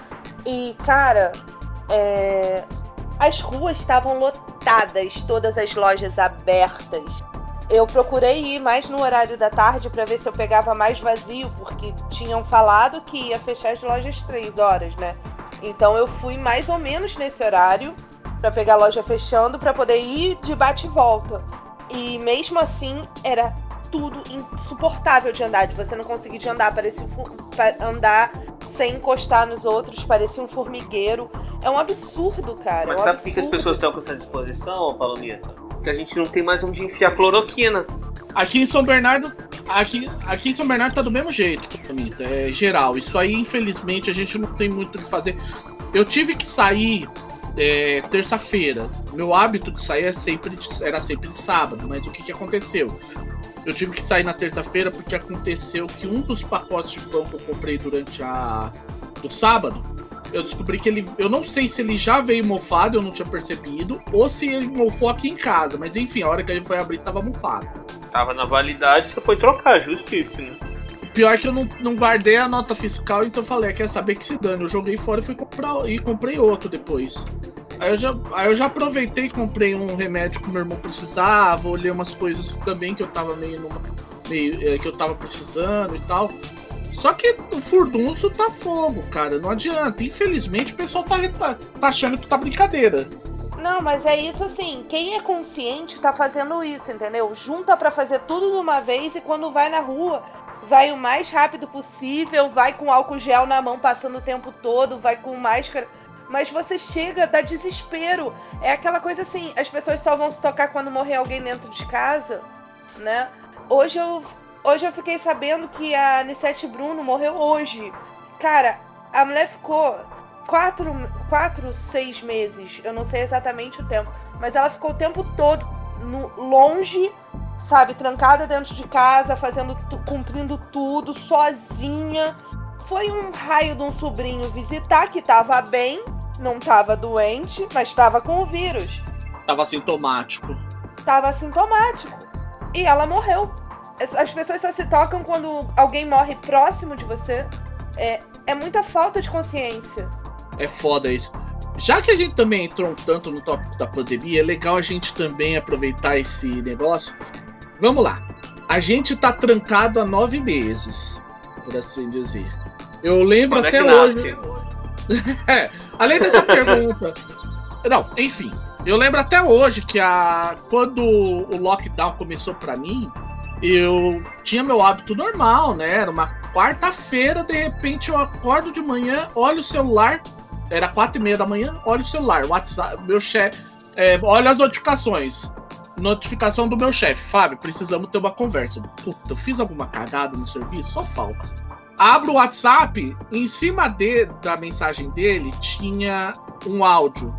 Speaker 4: E, cara, é... as ruas estavam lotadas, todas as lojas abertas. Eu procurei ir mais no horário da tarde para ver se eu pegava mais vazio, porque tinham falado que ia fechar as lojas três horas, né? Então eu fui mais ou menos nesse horário para pegar a loja fechando para poder ir de bate e volta. E mesmo assim era tudo insuportável de andar, de você não conseguir de andar, parecia andar sem encostar nos outros, parecia um formigueiro. É um absurdo, cara.
Speaker 3: Mas
Speaker 4: é um
Speaker 3: sabe por que as pessoas estão com essa disposição, Palomita? Porque a gente não tem mais onde enfiar cloroquina.
Speaker 2: Aqui em São Bernardo, aqui, aqui em São Bernardo tá do mesmo jeito. É geral. Isso aí, infelizmente, a gente não tem muito o que fazer. Eu tive que sair é, terça-feira. Meu hábito de sair é sempre, era sempre sábado, mas o que, que aconteceu? Eu tive que sair na terça-feira porque aconteceu que um dos pacotes de pão que eu comprei durante a do sábado, eu descobri que ele, eu não sei se ele já veio mofado, eu não tinha percebido, ou se ele mofou aqui em casa, mas enfim, a hora que ele foi abrir tava mofado.
Speaker 3: Tava na validade, você foi trocar, justíssimo.
Speaker 2: O pior é que eu não, não guardei a nota fiscal, então eu falei, quer saber que se dane, eu joguei fora e fui comprar e comprei outro depois. Aí eu, já, aí eu já aproveitei e comprei um remédio que meu irmão precisava, olhei umas coisas também que eu tava meio, numa, meio é, que eu tava precisando e tal. Só que o furdunço tá fogo, cara. Não adianta. Infelizmente o pessoal tá, tá, tá achando que tá brincadeira.
Speaker 4: Não, mas é isso assim. Quem é consciente tá fazendo isso, entendeu? Junta para fazer tudo de uma vez e quando vai na rua, vai o mais rápido possível, vai com álcool gel na mão passando o tempo todo, vai com máscara mas você chega, dá desespero. É aquela coisa assim, as pessoas só vão se tocar quando morrer alguém dentro de casa, né? Hoje eu, hoje eu fiquei sabendo que a Anissete Bruno morreu hoje. Cara, a mulher ficou quatro, quatro, seis meses, eu não sei exatamente o tempo, mas ela ficou o tempo todo no, longe, sabe, trancada dentro de casa, fazendo, cumprindo tudo, sozinha. Foi um raio de um sobrinho visitar que tava bem, não estava doente, mas estava com o vírus.
Speaker 2: Tava sintomático.
Speaker 4: Tava sintomático. E ela morreu. As pessoas só se tocam quando alguém morre próximo de você. É, é muita falta de consciência.
Speaker 2: É foda isso. Já que a gente também entrou um tanto no tópico da pandemia, é legal a gente também aproveitar esse negócio. Vamos lá. A gente tá trancado há nove meses, por assim dizer. Eu lembro Quando é até é hoje. é, Além dessa pergunta. Não, enfim. Eu lembro até hoje que a quando o lockdown começou para mim, eu tinha meu hábito normal, né? Era uma quarta-feira, de repente eu acordo de manhã, olho o celular, era quatro e meia da manhã, olho o celular, WhatsApp, meu chefe, é, olha as notificações. Notificação do meu chefe, Fábio, precisamos ter uma conversa. Puta, eu fiz alguma cagada no serviço? Só falta abro o WhatsApp, em cima de, da mensagem dele tinha um áudio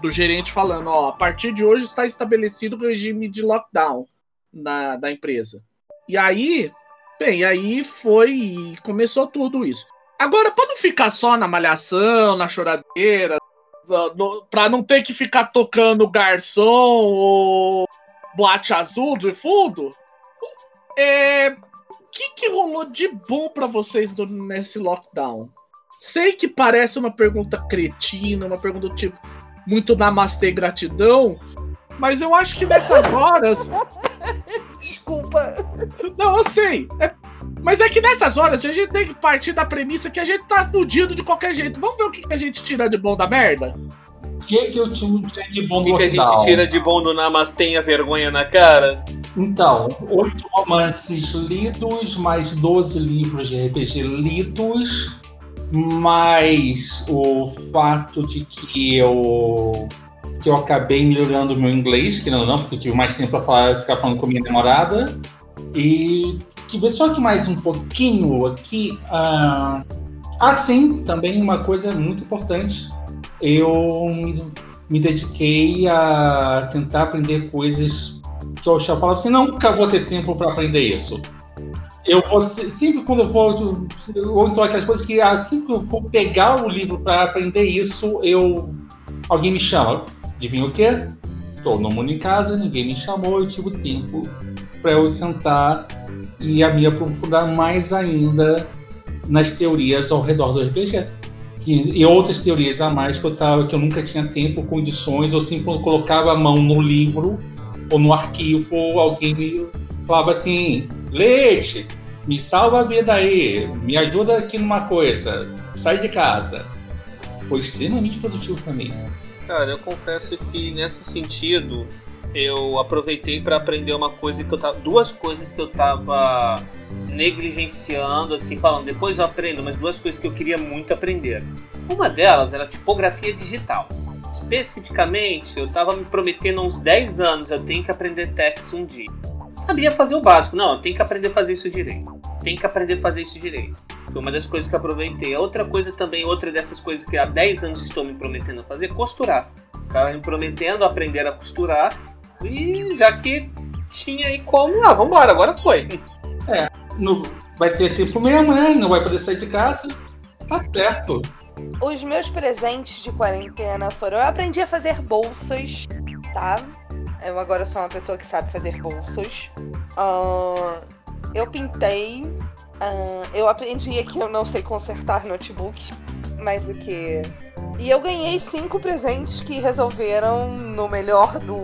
Speaker 2: do gerente falando: ó, a partir de hoje está estabelecido o regime de lockdown na, da empresa. E aí, bem, aí foi e começou tudo isso. Agora, para não ficar só na malhação, na choradeira, para não ter que ficar tocando garçom ou boate azul de fundo, é, que, que rolou de bom para vocês do, nesse lockdown? Sei que parece uma pergunta cretina, uma pergunta do tipo muito namastê gratidão, mas eu acho que nessas horas.
Speaker 4: Desculpa.
Speaker 2: Não, eu sei. É... Mas é que nessas horas a gente tem que partir da premissa que a gente tá fudido de qualquer jeito. Vamos ver o que, que a gente tira de bom da merda?
Speaker 1: O que, que eu tiro de bom
Speaker 3: do O que, que a gente tira de bom do Namastê a vergonha na cara?
Speaker 1: Então, oito romances lidos, mais 12 livros de RPG lidos, mais o fato de que eu que eu acabei melhorando o meu inglês, que não, não, porque tive mais tempo para falar, ficar falando com minha namorada. E que só que mais um pouquinho aqui. Ah, sim, também uma coisa muito importante. Eu me, me dediquei a tentar aprender coisas que eu já falava assim, nunca vou ter tempo para aprender isso. Eu vou sempre quando eu for ou então aquelas coisas que assim que eu for pegar o livro para aprender isso, eu alguém me chama. Adivinha o quê? Todo mundo em casa, ninguém me chamou, eu tive tempo para eu sentar e a me aprofundar mais ainda nas teorias ao redor do RPG. Que, e outras teorias a mais que eu, tava, que eu nunca tinha tempo, condições, ou quando colocava a mão no livro ou no arquivo, alguém me falava assim: Leite, me salva a vida aí, me ajuda aqui numa coisa, sai de casa. Foi extremamente produtivo para mim.
Speaker 3: Cara, eu confesso que nesse sentido eu aproveitei para aprender uma coisa que eu tava, duas coisas que eu tava negligenciando, assim, falando, depois eu aprendo, mas duas coisas que eu queria muito aprender. Uma delas era tipografia digital. Especificamente, eu tava me prometendo há uns 10 anos, eu tenho que aprender text um dia. Sabia fazer o básico, não, eu tenho que aprender a fazer isso direito. Tem que aprender a fazer isso direito. Foi uma das coisas que aproveitei. A outra coisa também, outra dessas coisas que há 10 anos estou me prometendo a fazer, costurar. Estava me prometendo aprender a costurar e já que tinha aí como, ah, vambora, agora foi.
Speaker 1: É, não vai ter tempo mesmo, né? Não vai poder sair de casa. Tá certo.
Speaker 4: Os meus presentes de quarentena foram. Eu aprendi a fazer bolsas, tá? Eu agora sou uma pessoa que sabe fazer bolsas. Uh, eu pintei Uh, eu aprendi que eu não sei consertar notebook, mas o que. E eu ganhei cinco presentes que resolveram no melhor do.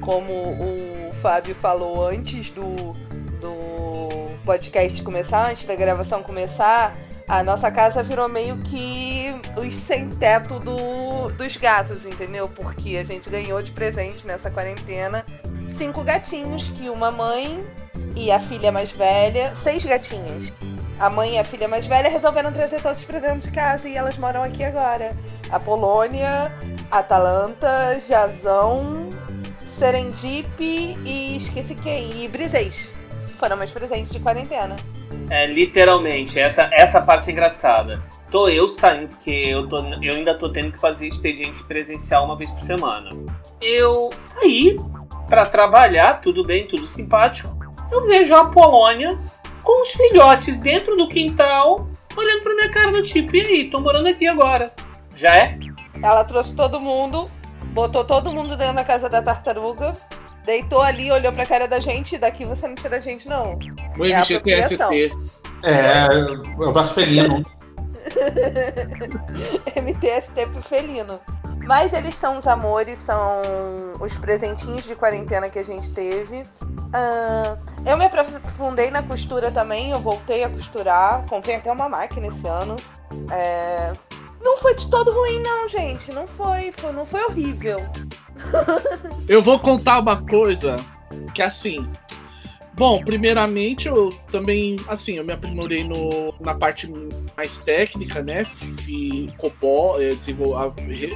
Speaker 4: Como o Fábio falou antes do, do podcast começar, antes da gravação começar, a nossa casa virou meio que os sem teto do, dos gatos, entendeu? Porque a gente ganhou de presente nessa quarentena cinco gatinhos que uma mãe e a filha mais velha, seis gatinhas. A mãe e a filha mais velha resolveram trazer todos para dentro de casa e elas moram aqui agora. A Polônia, Atalanta, Jazão, Serendip e esqueci quem. E Briseis. Foram meus presentes de quarentena.
Speaker 3: É, literalmente, essa, essa parte é engraçada. Tô eu saindo, porque eu, tô, eu ainda tô tendo que fazer expediente presencial uma vez por semana. Eu saí para trabalhar, tudo bem, tudo simpático eu vejo a Polônia com os filhotes dentro do quintal, olhando pra minha cara do tipo, e aí, tô morando aqui agora. Já é?
Speaker 4: Ela trouxe todo mundo, botou todo mundo dentro da casa da tartaruga, deitou ali, olhou pra cara da gente, e daqui você não tira a gente, não.
Speaker 2: O é MGTST.
Speaker 1: É, é o braço felino.
Speaker 4: MTST pro felino. Mas eles são os amores, são os presentinhos de quarentena que a gente teve. Uh, eu me aprofundei na costura também, eu voltei a costurar, comprei até uma máquina esse ano. É... Não foi de todo ruim, não, gente. Não foi, foi não foi horrível.
Speaker 2: eu vou contar uma coisa que assim, Bom, primeiramente eu também, assim, eu me aprimorei no, na parte mais técnica, né? Fui COBOL, re,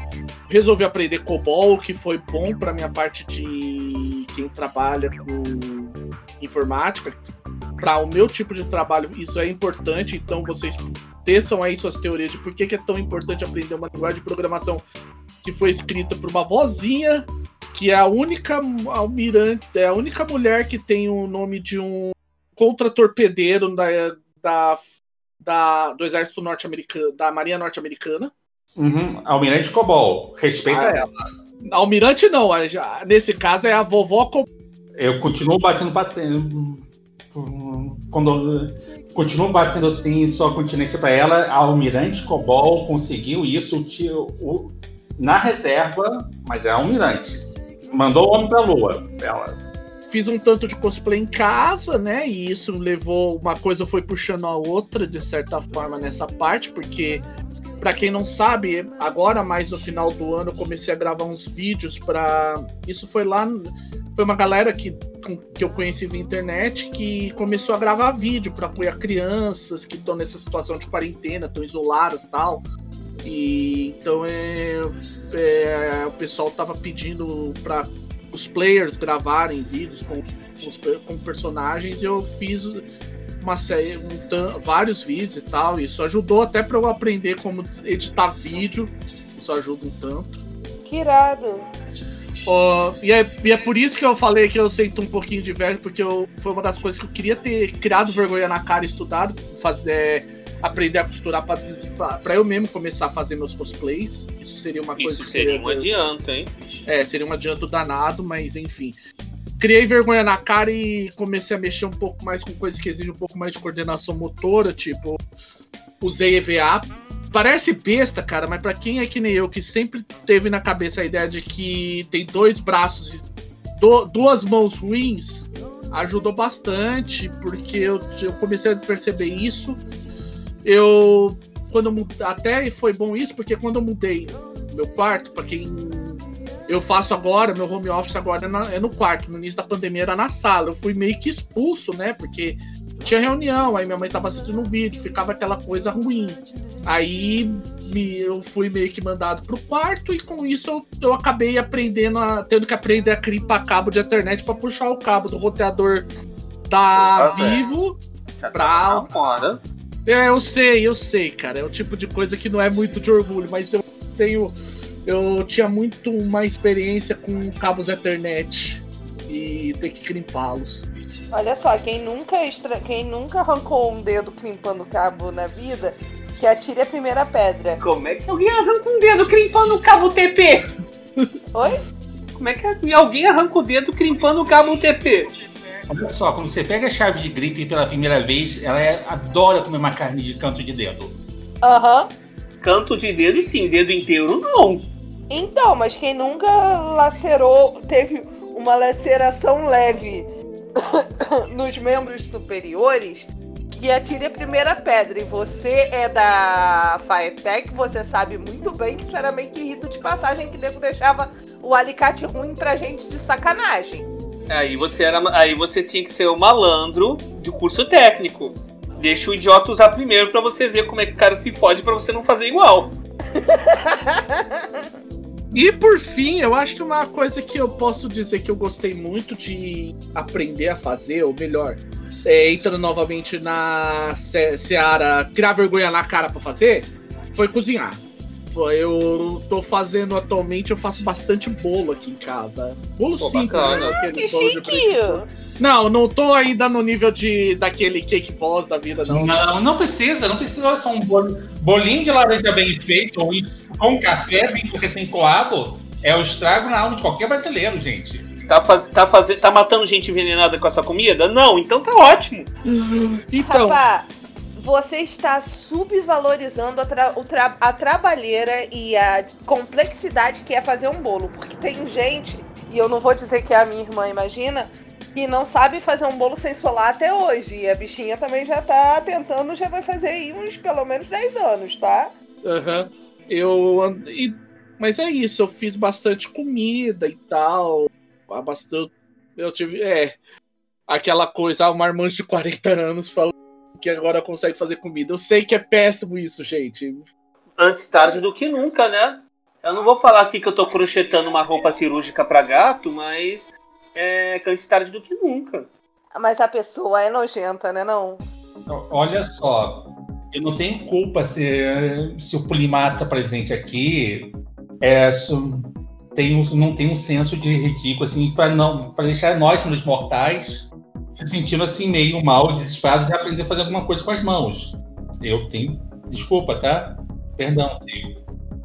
Speaker 2: resolvi aprender COBOL, que foi bom para minha parte de quem trabalha com informática. Para o meu tipo de trabalho, isso é importante, então vocês teçam aí suas teorias de por que, que é tão importante aprender uma linguagem de programação que foi escrita por uma vozinha que é a única almirante, é a única mulher que tem o nome de um contra-torpedeiro da, da, da, do exército norte-americano, da marinha norte-americana.
Speaker 1: Uhum. Almirante Cobol, respeita ah, ela.
Speaker 2: Almirante não, nesse caso é a vovó Cobol.
Speaker 1: Eu continuo batendo, batendo quando continuam batendo assim sua continência para ela, a Almirante Cobol conseguiu isso o, o, na reserva, mas é a Almirante. Mandou o homem pra lua. Ela.
Speaker 2: Fiz um tanto de cosplay em casa, né? E isso levou. Uma coisa foi puxando a outra, de certa forma, nessa parte, porque, para quem não sabe, agora mais no final do ano comecei a gravar uns vídeos para. Isso foi lá. Foi uma galera que que eu conheci via internet que começou a gravar vídeo para apoiar crianças que estão nessa situação de quarentena, estão isoladas tal. E então é, é, o pessoal tava pedindo para os players gravarem vídeos com, com personagens e eu fiz uma série, um, vários vídeos e tal. E isso ajudou até para eu aprender como editar vídeo. Isso ajuda um tanto.
Speaker 4: Que irado.
Speaker 2: Oh, e, é, e, é, por isso que eu falei que eu sinto um pouquinho de velho, porque eu, foi uma das coisas que eu queria ter criado vergonha na cara e estudado, fazer, aprender a costurar para eu mesmo começar a fazer meus cosplays. Isso seria uma coisa
Speaker 3: isso que seria. seria um adianto, hein?
Speaker 2: É, seria um adianto danado, mas enfim. Criei vergonha na cara e comecei a mexer um pouco mais com coisas que exigem um pouco mais de coordenação motora, tipo, usei EVA Parece besta, cara, mas para quem é que nem eu, que sempre teve na cabeça a ideia de que tem dois braços e do, duas mãos ruins, ajudou bastante, porque eu, eu comecei a perceber isso. Eu. Quando eu mudei, até foi bom isso, porque quando eu mudei meu quarto, para quem eu faço agora, meu home office agora é, na, é, no quarto. No início da pandemia era na sala. Eu fui meio que expulso, né? Porque tinha reunião, aí minha mãe tava assistindo um vídeo, ficava aquela coisa ruim. Aí me, eu fui meio que mandado pro quarto e com isso eu, eu acabei aprendendo, a, tendo que aprender a crimpar cabo de internet para puxar o cabo do roteador da Pô, Vivo
Speaker 3: tá pra. Fora.
Speaker 2: É, eu sei, eu sei, cara. É o tipo de coisa que não é muito de orgulho, mas eu tenho. Eu tinha muito uma experiência com cabos Ethernet e ter que crimpá-los.
Speaker 4: Olha só, quem nunca, extra... quem nunca arrancou um dedo crimpando cabo na vida, que atire a primeira pedra.
Speaker 3: Como é que alguém arranca um dedo crimpando o cabo TP?
Speaker 4: Oi?
Speaker 3: Como é que alguém arranca o dedo crimpando o cabo TP?
Speaker 1: Olha só, quando você pega a chave de gripe pela primeira vez, ela é, adora comer uma carne de canto de dedo.
Speaker 4: Aham. Uhum.
Speaker 3: Canto de dedo sim, dedo inteiro não.
Speaker 4: Então, mas quem nunca lacerou, teve uma laceração leve nos membros superiores, e atire a primeira pedra. E você é da Firetech, você sabe muito bem que isso era meio que rito de passagem que nego deixava o alicate ruim pra gente de sacanagem.
Speaker 3: Aí você era, aí você tinha que ser o malandro do curso técnico. Deixa o idiota usar primeiro para você ver como é que o cara se fode para você não fazer igual.
Speaker 2: e por fim, eu acho que uma coisa que eu posso dizer que eu gostei muito de aprender a fazer, ou melhor, é, entrando novamente na se Seara, criar vergonha na cara para fazer, foi cozinhar. Eu tô fazendo atualmente, eu faço bastante bolo aqui em casa. Bolo Pô, simples,
Speaker 4: bacana. né?
Speaker 2: Aquele
Speaker 4: que chique!
Speaker 2: Não, não tô ainda no nível de daquele cake boss da vida, não.
Speaker 1: Não, não precisa, não precisa só um bolinho de laranja bem feito ou um café bem recém-coado. É o estrago na alma de qualquer brasileiro, gente.
Speaker 3: Tá, faz, tá, faz, tá matando gente envenenada com essa comida? Não, então tá ótimo.
Speaker 4: Então. Rapá, você está subvalorizando a, tra tra a trabalheira e a complexidade que é fazer um bolo. Porque tem gente, e eu não vou dizer que é a minha irmã, imagina, que não sabe fazer um bolo sem solar até hoje. E a bichinha também já tá tentando, já vai fazer aí uns pelo menos 10 anos, tá?
Speaker 2: Aham. Uhum. Eu. E, mas é isso, eu fiz bastante comida e tal bastante. Eu tive. É. Aquela coisa, uma marmanjo de 40 anos falando que agora consegue fazer comida. Eu sei que é péssimo isso, gente.
Speaker 3: Antes tarde do que nunca, né? Eu não vou falar aqui que eu tô crochetando uma roupa cirúrgica para gato, mas é antes tarde do que nunca.
Speaker 4: Mas a pessoa é nojenta, né, não?
Speaker 1: Olha só, eu não tenho culpa se, se o Polimata tá presente aqui. É, tem um, não tem um senso de ridículo, assim, para não para deixar nós, meus mortais, se sentindo assim meio mal, desesperados e aprender a fazer alguma coisa com as mãos. Eu tenho. Desculpa, tá? Perdão,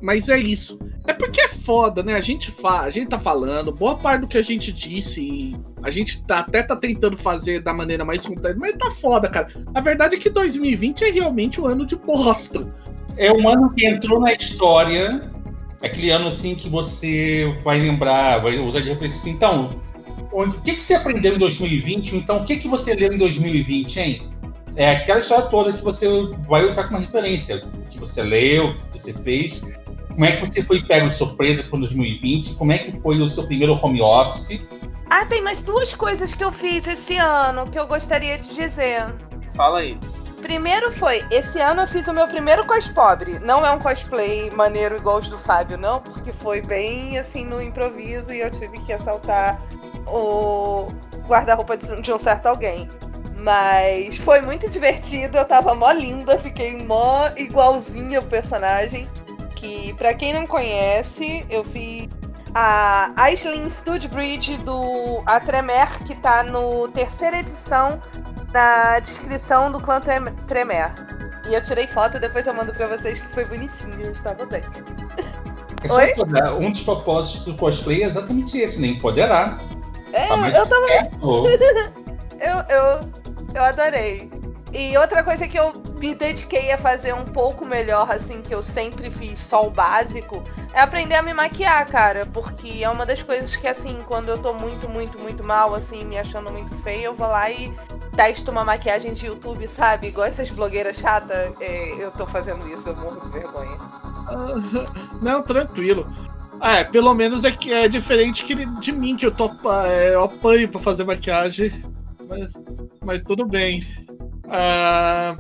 Speaker 2: Mas é isso. É porque é foda, né? A gente, fa a gente tá falando, boa parte do que a gente disse, a gente tá, até tá tentando fazer da maneira mais completa, mas tá foda, cara. A verdade é que 2020 é realmente um ano de bosta.
Speaker 1: É um ano que entrou na história, aquele ano assim que você vai lembrar, vai usar de referência assim. Então, o que, que você aprendeu em 2020? Então, o que, que você leu em 2020, hein? É aquela história toda que você vai usar como referência. O que você leu, o que você fez. Como é que você foi pego de surpresa para 2020? Como é que foi o seu primeiro home office?
Speaker 4: Ah, tem mais duas coisas que eu fiz esse ano que eu gostaria de dizer.
Speaker 3: Fala aí.
Speaker 4: Primeiro foi, esse ano eu fiz o meu primeiro cos pobre. Não é um cosplay maneiro igual os do Fábio, não, porque foi bem assim no improviso e eu tive que assaltar o guarda-roupa de um certo alguém. Mas foi muito divertido, eu tava mó linda, fiquei mó igualzinha o personagem. Que, pra quem não conhece, eu fiz a Aislinn Studbridge do A Tremer, que tá no terceira edição na descrição do clã Tremer. E eu tirei foto, depois eu mando pra vocês que foi bonitinho, eu estava bem.
Speaker 1: É Oi? Um dos propósitos do cosplay é exatamente esse, né? Empoderar.
Speaker 4: É, tá eu tava. eu, eu, eu adorei. E outra coisa que eu me dediquei a fazer um pouco melhor, assim, que eu sempre fiz só o básico, é aprender a me maquiar, cara. Porque é uma das coisas que, assim, quando eu tô muito, muito, muito mal, assim, me achando muito feia, eu vou lá e testo uma maquiagem de YouTube, sabe? Igual essas blogueiras chatas, é, eu tô fazendo isso, eu morro de vergonha.
Speaker 2: Não, tranquilo. É, pelo menos é que é diferente que de mim, que eu, tô, é, eu apanho pra fazer maquiagem. Mas, mas tudo bem. Ah,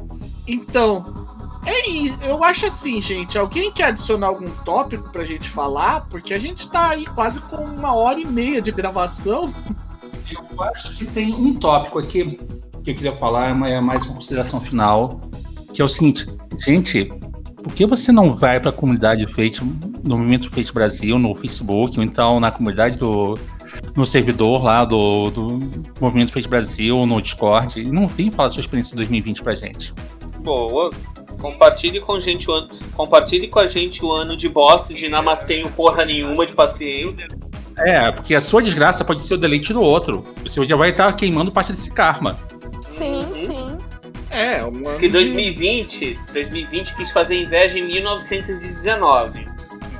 Speaker 2: então, é isso. Eu acho assim, gente. Alguém quer adicionar algum tópico pra gente falar? Porque a gente tá aí quase com uma hora e meia de gravação.
Speaker 1: Eu acho que tem um tópico aqui que eu queria falar, é mais uma consideração final, que é o seguinte, gente, por que você não vai para a comunidade Fate, no Movimento Fate Brasil, no Facebook, ou então na comunidade do no servidor lá do, do Movimento Fate Brasil, no Discord, e não vem falar sua experiência de 2020 pra gente?
Speaker 3: Boa. Compartilhe com, gente o ano, compartilhe com a gente o ano de bosta, de namastenho porra nenhuma de paciência.
Speaker 1: É, porque a sua desgraça pode ser o deleite do outro. Você já vai estar queimando parte desse karma.
Speaker 4: Sim, uhum. sim.
Speaker 2: É, um ano
Speaker 3: Porque 2020, de... 2020 quis fazer inveja em 1919.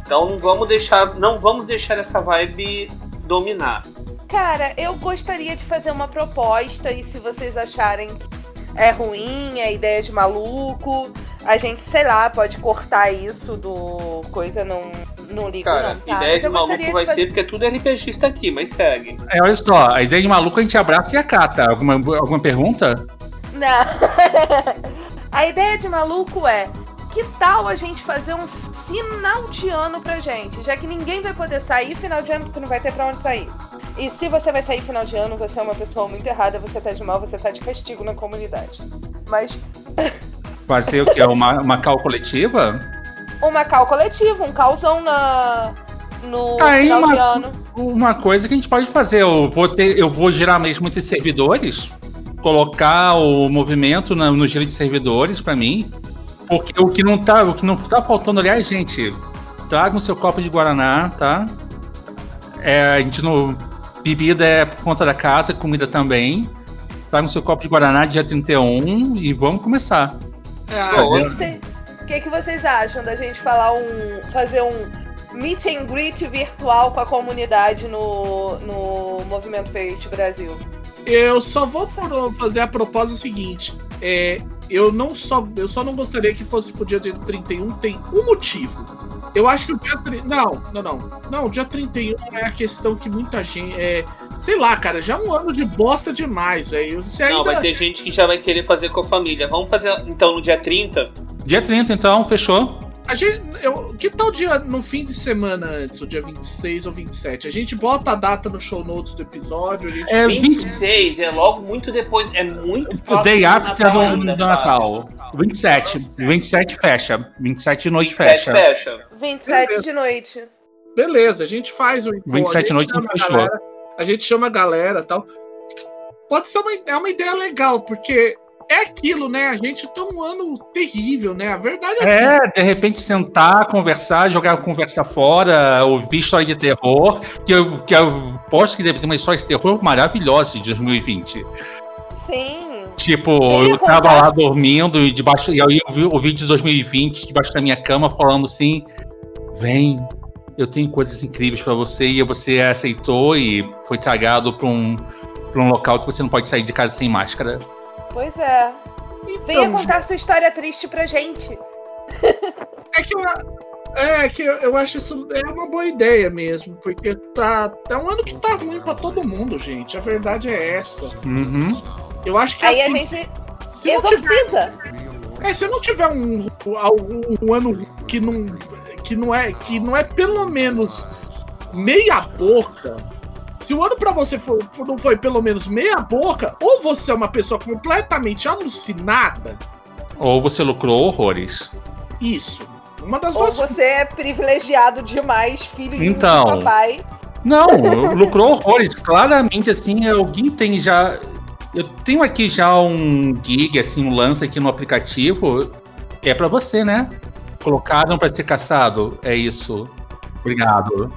Speaker 3: Então não vamos deixar, não vamos deixar essa vibe dominar.
Speaker 4: Cara, eu gostaria de fazer uma proposta e se vocês acharem que é ruim, é ideia de maluco, a gente, sei lá, pode cortar isso do coisa não não ligo
Speaker 3: Cara,
Speaker 4: não, tá?
Speaker 3: ideia de maluco vai de ser porque tudo é RPGista aqui, mas segue.
Speaker 1: É, olha só, a ideia de maluco a gente abraça e acata. Alguma, alguma pergunta?
Speaker 4: Não. a ideia de maluco é que tal a gente fazer um final de ano pra gente? Já que ninguém vai poder sair final de ano porque não vai ter pra onde sair. E se você vai sair final de ano, você é uma pessoa muito errada, você tá de mal, você tá de castigo na comunidade. Mas.
Speaker 1: Fazer o que? Uma, uma cal coletiva?
Speaker 4: uma cal coletiva, um causão na, no tá final uma, de ano.
Speaker 1: Uma coisa que a gente pode fazer, eu vou, ter, eu vou gerar mesmo esses servidores, colocar o movimento na, no giro de servidores para mim, porque o que não tá, o que não tá faltando, aliás, gente, traga o seu copo de guaraná, tá? É, a gente não bebida é por conta da casa, comida também. Traga o seu copo de guaraná dia 31 e vamos começar.
Speaker 4: É, o que, que vocês acham da gente falar um. fazer um meet and greet virtual com a comunidade no, no Movimento Fate Brasil?
Speaker 2: Eu só vou fazer a proposta seguinte. É, eu não só eu só não gostaria que fosse pro dia 31, tem um motivo. Eu acho que o dia. Não, não, não. Não, o dia 31 é a questão que muita gente. É, sei lá, cara, já é um ano de bosta demais, velho.
Speaker 3: Ainda... Não, vai ter gente que já vai querer fazer com a família. Vamos fazer então no dia 30?
Speaker 1: Dia 30, então, fechou.
Speaker 2: A gente, eu, que tal dia no fim de semana antes, o dia 26 ou 27? A gente bota a data no show notes do episódio. A gente...
Speaker 3: É 26, é logo muito depois, é muito
Speaker 1: O day after do, do Natal. 27. 27 fecha. 27 de noite 27 fecha. fecha.
Speaker 4: 27 Beleza. de noite.
Speaker 2: Beleza, a gente faz o.
Speaker 1: 27 de noite não fechou.
Speaker 2: Galera, a gente chama a galera tal. Pode ser uma, é uma ideia legal, porque é aquilo, né? A gente tá um ano terrível, né? A verdade
Speaker 1: é
Speaker 2: É,
Speaker 1: de repente sentar, conversar, jogar a conversa fora, ouvir história de terror, que eu, que eu posto que deve ter uma história de terror maravilhosa de 2020.
Speaker 4: Sim.
Speaker 1: Tipo,
Speaker 4: Queria
Speaker 1: eu tava lá dormindo e debaixo. E aí eu vi o vídeo de 2020 debaixo da minha cama falando assim: vem, eu tenho coisas incríveis pra você, e você aceitou e foi tragado pra um, pra um local que você não pode sair de casa sem máscara.
Speaker 4: Pois é. Venha
Speaker 2: então,
Speaker 4: contar sua história triste pra gente.
Speaker 2: É que eu, é que eu, eu acho isso é uma boa ideia mesmo, porque tá é um ano que tá ruim pra todo mundo, gente. A verdade é essa.
Speaker 1: Uhum.
Speaker 2: Eu acho que
Speaker 4: Aí
Speaker 2: assim,
Speaker 4: a gente
Speaker 2: se não tiver,
Speaker 4: exorciza.
Speaker 2: é, se não tiver um, um, um ano que não que não é que não é pelo menos meia boca. Se o ano pra você for, for- não foi pelo menos meia boca, ou você é uma pessoa completamente alucinada,
Speaker 1: Ou você lucrou horrores.
Speaker 2: isso. Uma das
Speaker 4: Ou
Speaker 2: duas
Speaker 4: você é privilegiado demais, filho de
Speaker 1: Então.
Speaker 4: papai.
Speaker 1: Não, lucrou horrores. Claramente, assim, alguém tem já. Eu tenho aqui já um gig, assim, um lance aqui no aplicativo. É pra você, né? Colocaram pra ser caçado. É isso. Obrigado.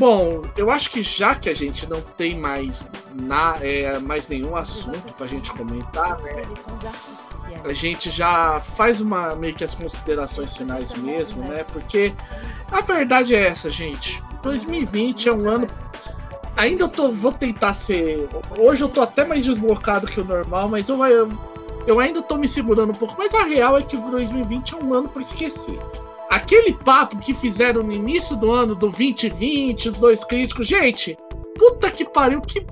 Speaker 2: Bom, eu acho que já que a gente não tem mais, na, é, mais nenhum assunto pra gente comentar, né? A gente já faz uma meio que as considerações finais mesmo, né? Porque a verdade é essa, gente. 2020 é um ano. Ainda eu tô, vou tentar ser. Hoje eu tô até mais desbocado que o normal, mas eu, eu, eu ainda tô me segurando um pouco. Mas a real é que o 2020 é um ano pra esquecer. Aquele papo que fizeram no início do ano do 2020, os dois críticos, gente, puta que pariu, que,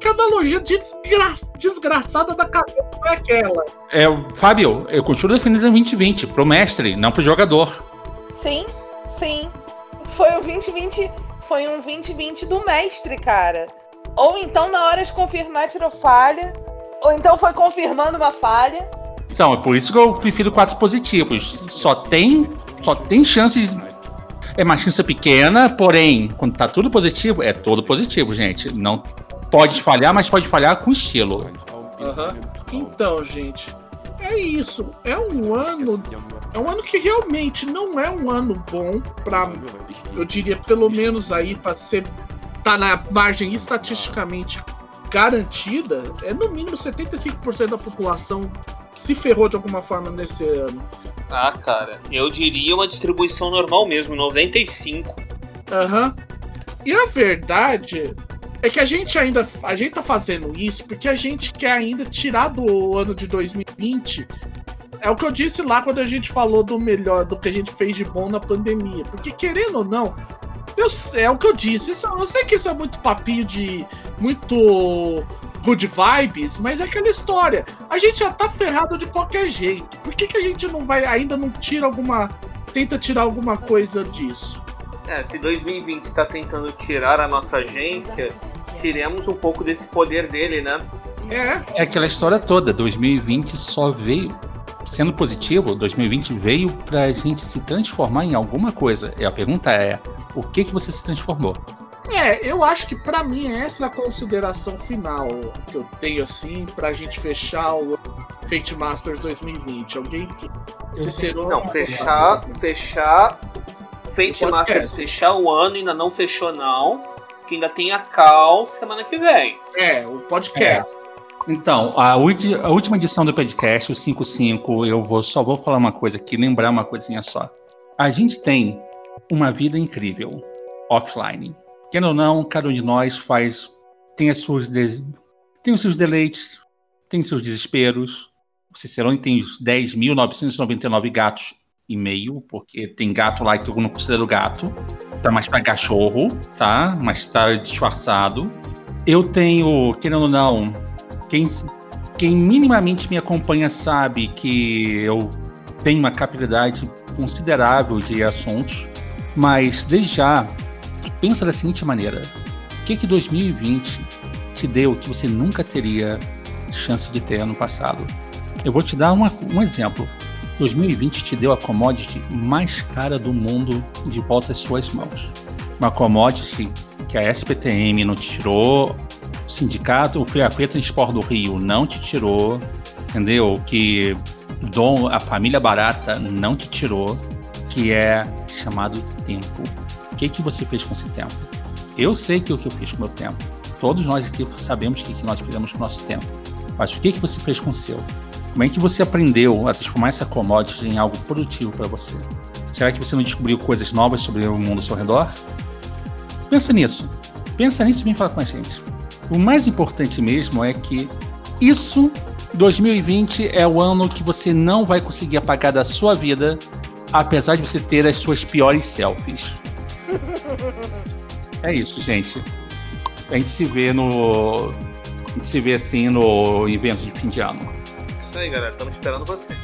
Speaker 2: que analogia desgra- desgraçada da cabeça foi aquela.
Speaker 1: É, Fábio, eu continuo defendendo 2020 pro mestre, não pro jogador.
Speaker 4: Sim, sim. Foi o 2020. Foi um 2020 do mestre, cara. Ou então, na hora de confirmar, tirou falha. Ou então foi confirmando uma falha.
Speaker 1: Então, é por isso que eu prefiro quatro positivos. Só tem, só tem chance de. É uma chance pequena, porém, quando tá tudo positivo, é todo positivo, gente. Não pode falhar, mas pode falhar com estilo.
Speaker 2: Então, gente, é isso. É um ano. É um ano que realmente não é um ano bom pra. Eu diria, pelo menos aí, pra ser. tá na margem estatisticamente garantida. É no mínimo 75% da população se ferrou de alguma forma nesse ano.
Speaker 3: Ah, cara, eu diria uma distribuição normal mesmo, 95.
Speaker 2: Aham. E a verdade é que a gente ainda a gente tá fazendo isso porque a gente quer ainda tirar do ano de 2020. É o que eu disse lá quando a gente falou do melhor, do que a gente fez de bom na pandemia. Porque querendo ou não, eu, é o que eu disse. Isso, eu sei que isso é muito papinho de muito good vibes, mas é aquela história. A gente já tá ferrado de qualquer jeito. Por que, que a gente não vai ainda não tira alguma tenta tirar alguma coisa disso?
Speaker 3: É, se 2020 está tentando tirar a nossa agência, tiremos um pouco desse poder dele, né?
Speaker 2: É,
Speaker 1: É aquela história toda. 2020 só veio. Sendo positivo, 2020 veio pra gente se transformar em alguma coisa. E a pergunta é: o que que você se transformou?
Speaker 2: É, eu acho que pra mim essa é a consideração final que eu tenho assim pra gente fechar o Fate Masters 2020. Alguém que
Speaker 3: Não, fechar, fechar. Fate. Masters fechar o ano ainda não fechou, não. Que ainda tem a Cal semana que vem.
Speaker 2: É, o podcast.
Speaker 1: Então, a, a última edição do podcast, o 55, eu vou, só vou falar uma coisa aqui, lembrar uma coisinha só. A gente tem uma vida incrível offline. Querendo ou não, cada um de nós faz. tem as suas. tem os seus deleites, tem seus desesperos. O Cicerone tem os 10.999 gatos e meio, porque tem gato lá que eu não considero gato. Tá mais pra cachorro, tá? Mas tá disfarçado. Eu tenho, querendo ou não, quem, quem minimamente me acompanha sabe que eu tenho uma capilaridade considerável de assuntos, mas desde já, pensa da seguinte maneira: o que que 2020 te deu que você nunca teria chance de ter ano passado? Eu vou te dar uma- um exemplo. 2020 te deu a commodity mais cara do mundo de volta às suas mãos. Uma commodity que a SPTM não te tirou, o sindicato, o Feira Transport do Rio não te tirou, entendeu? Que Dom, a família barata não te tirou, que é chamado tempo. O que, que você fez com esse tempo? Eu sei que o que eu fiz com o meu tempo. Todos nós aqui sabemos o que, que nós fizemos com o nosso tempo. Mas o que, que você fez com o seu? Como é que você aprendeu a transformar essa commodity em algo produtivo para você? Será que você não descobriu coisas novas sobre o mundo ao seu redor? Pensa nisso. Pensa nisso e vem falar com a gente. O mais importante mesmo é que isso, 2020, é o ano que você não vai conseguir apagar da sua vida, apesar de você ter as suas piores selfies. É isso, gente. A gente se vê no. A gente se vê assim no evento de fim de ano.
Speaker 3: Isso aí, galera. Estamos esperando você.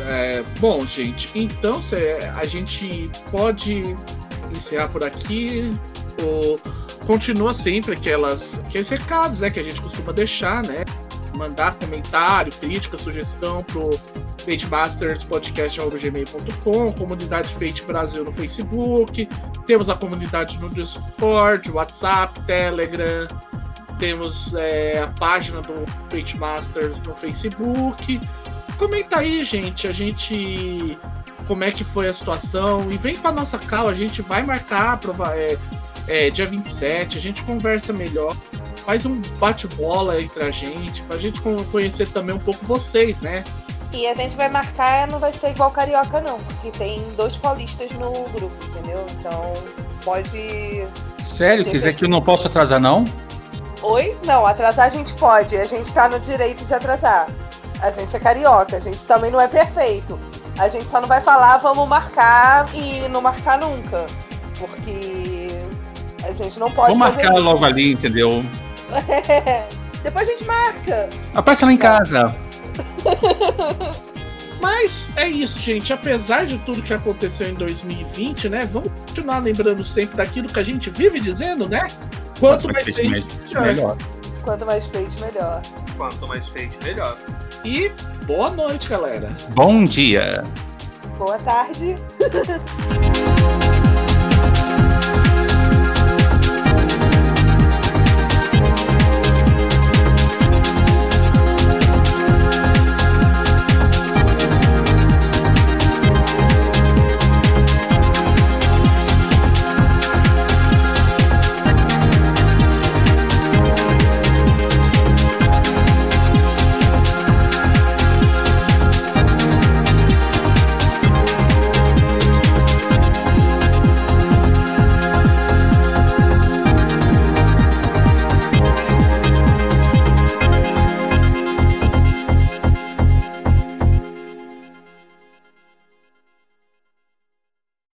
Speaker 2: É, bom, gente, então cê, a gente pode encerrar por aqui. Ou continua sempre aquelas, aqueles recados né, que a gente costuma deixar, né? Mandar comentário, crítica, sugestão pro fatemasterspodcast.gmail.com, comunidade Fate Brasil no Facebook, temos a comunidade no Discord, WhatsApp, Telegram, temos é, a página do Fate Masters no Facebook. Comenta aí, gente, a gente como é que foi a situação e vem para nossa cal, a gente vai marcar prova, é, é, dia 27, a gente conversa melhor, faz um bate-bola entre a gente, pra gente conhecer também um pouco vocês, né?
Speaker 4: E a gente vai marcar, não vai ser igual carioca, não, porque tem dois paulistas no grupo, entendeu? Então pode.
Speaker 1: Sério? Quer dizer que eu não posso atrasar, não?
Speaker 4: Oi? Não, atrasar a gente pode. A gente tá no direito de atrasar. A gente é carioca, a gente também não é perfeito. A gente só não vai falar, vamos marcar e não marcar nunca. Porque a gente não pode.
Speaker 1: Vamos marcar isso. logo ali, entendeu?
Speaker 4: Depois a gente marca.
Speaker 1: Aparece lá em casa.
Speaker 2: Mas é isso, gente. Apesar de tudo que aconteceu em 2020, né? Vamos continuar lembrando sempre daquilo que a gente vive dizendo, né? Quanto, Quanto mais feito, melhor. melhor.
Speaker 4: Quanto mais feito, melhor.
Speaker 3: Quanto mais feito, melhor.
Speaker 2: E boa noite, galera.
Speaker 1: Bom dia.
Speaker 4: Boa tarde.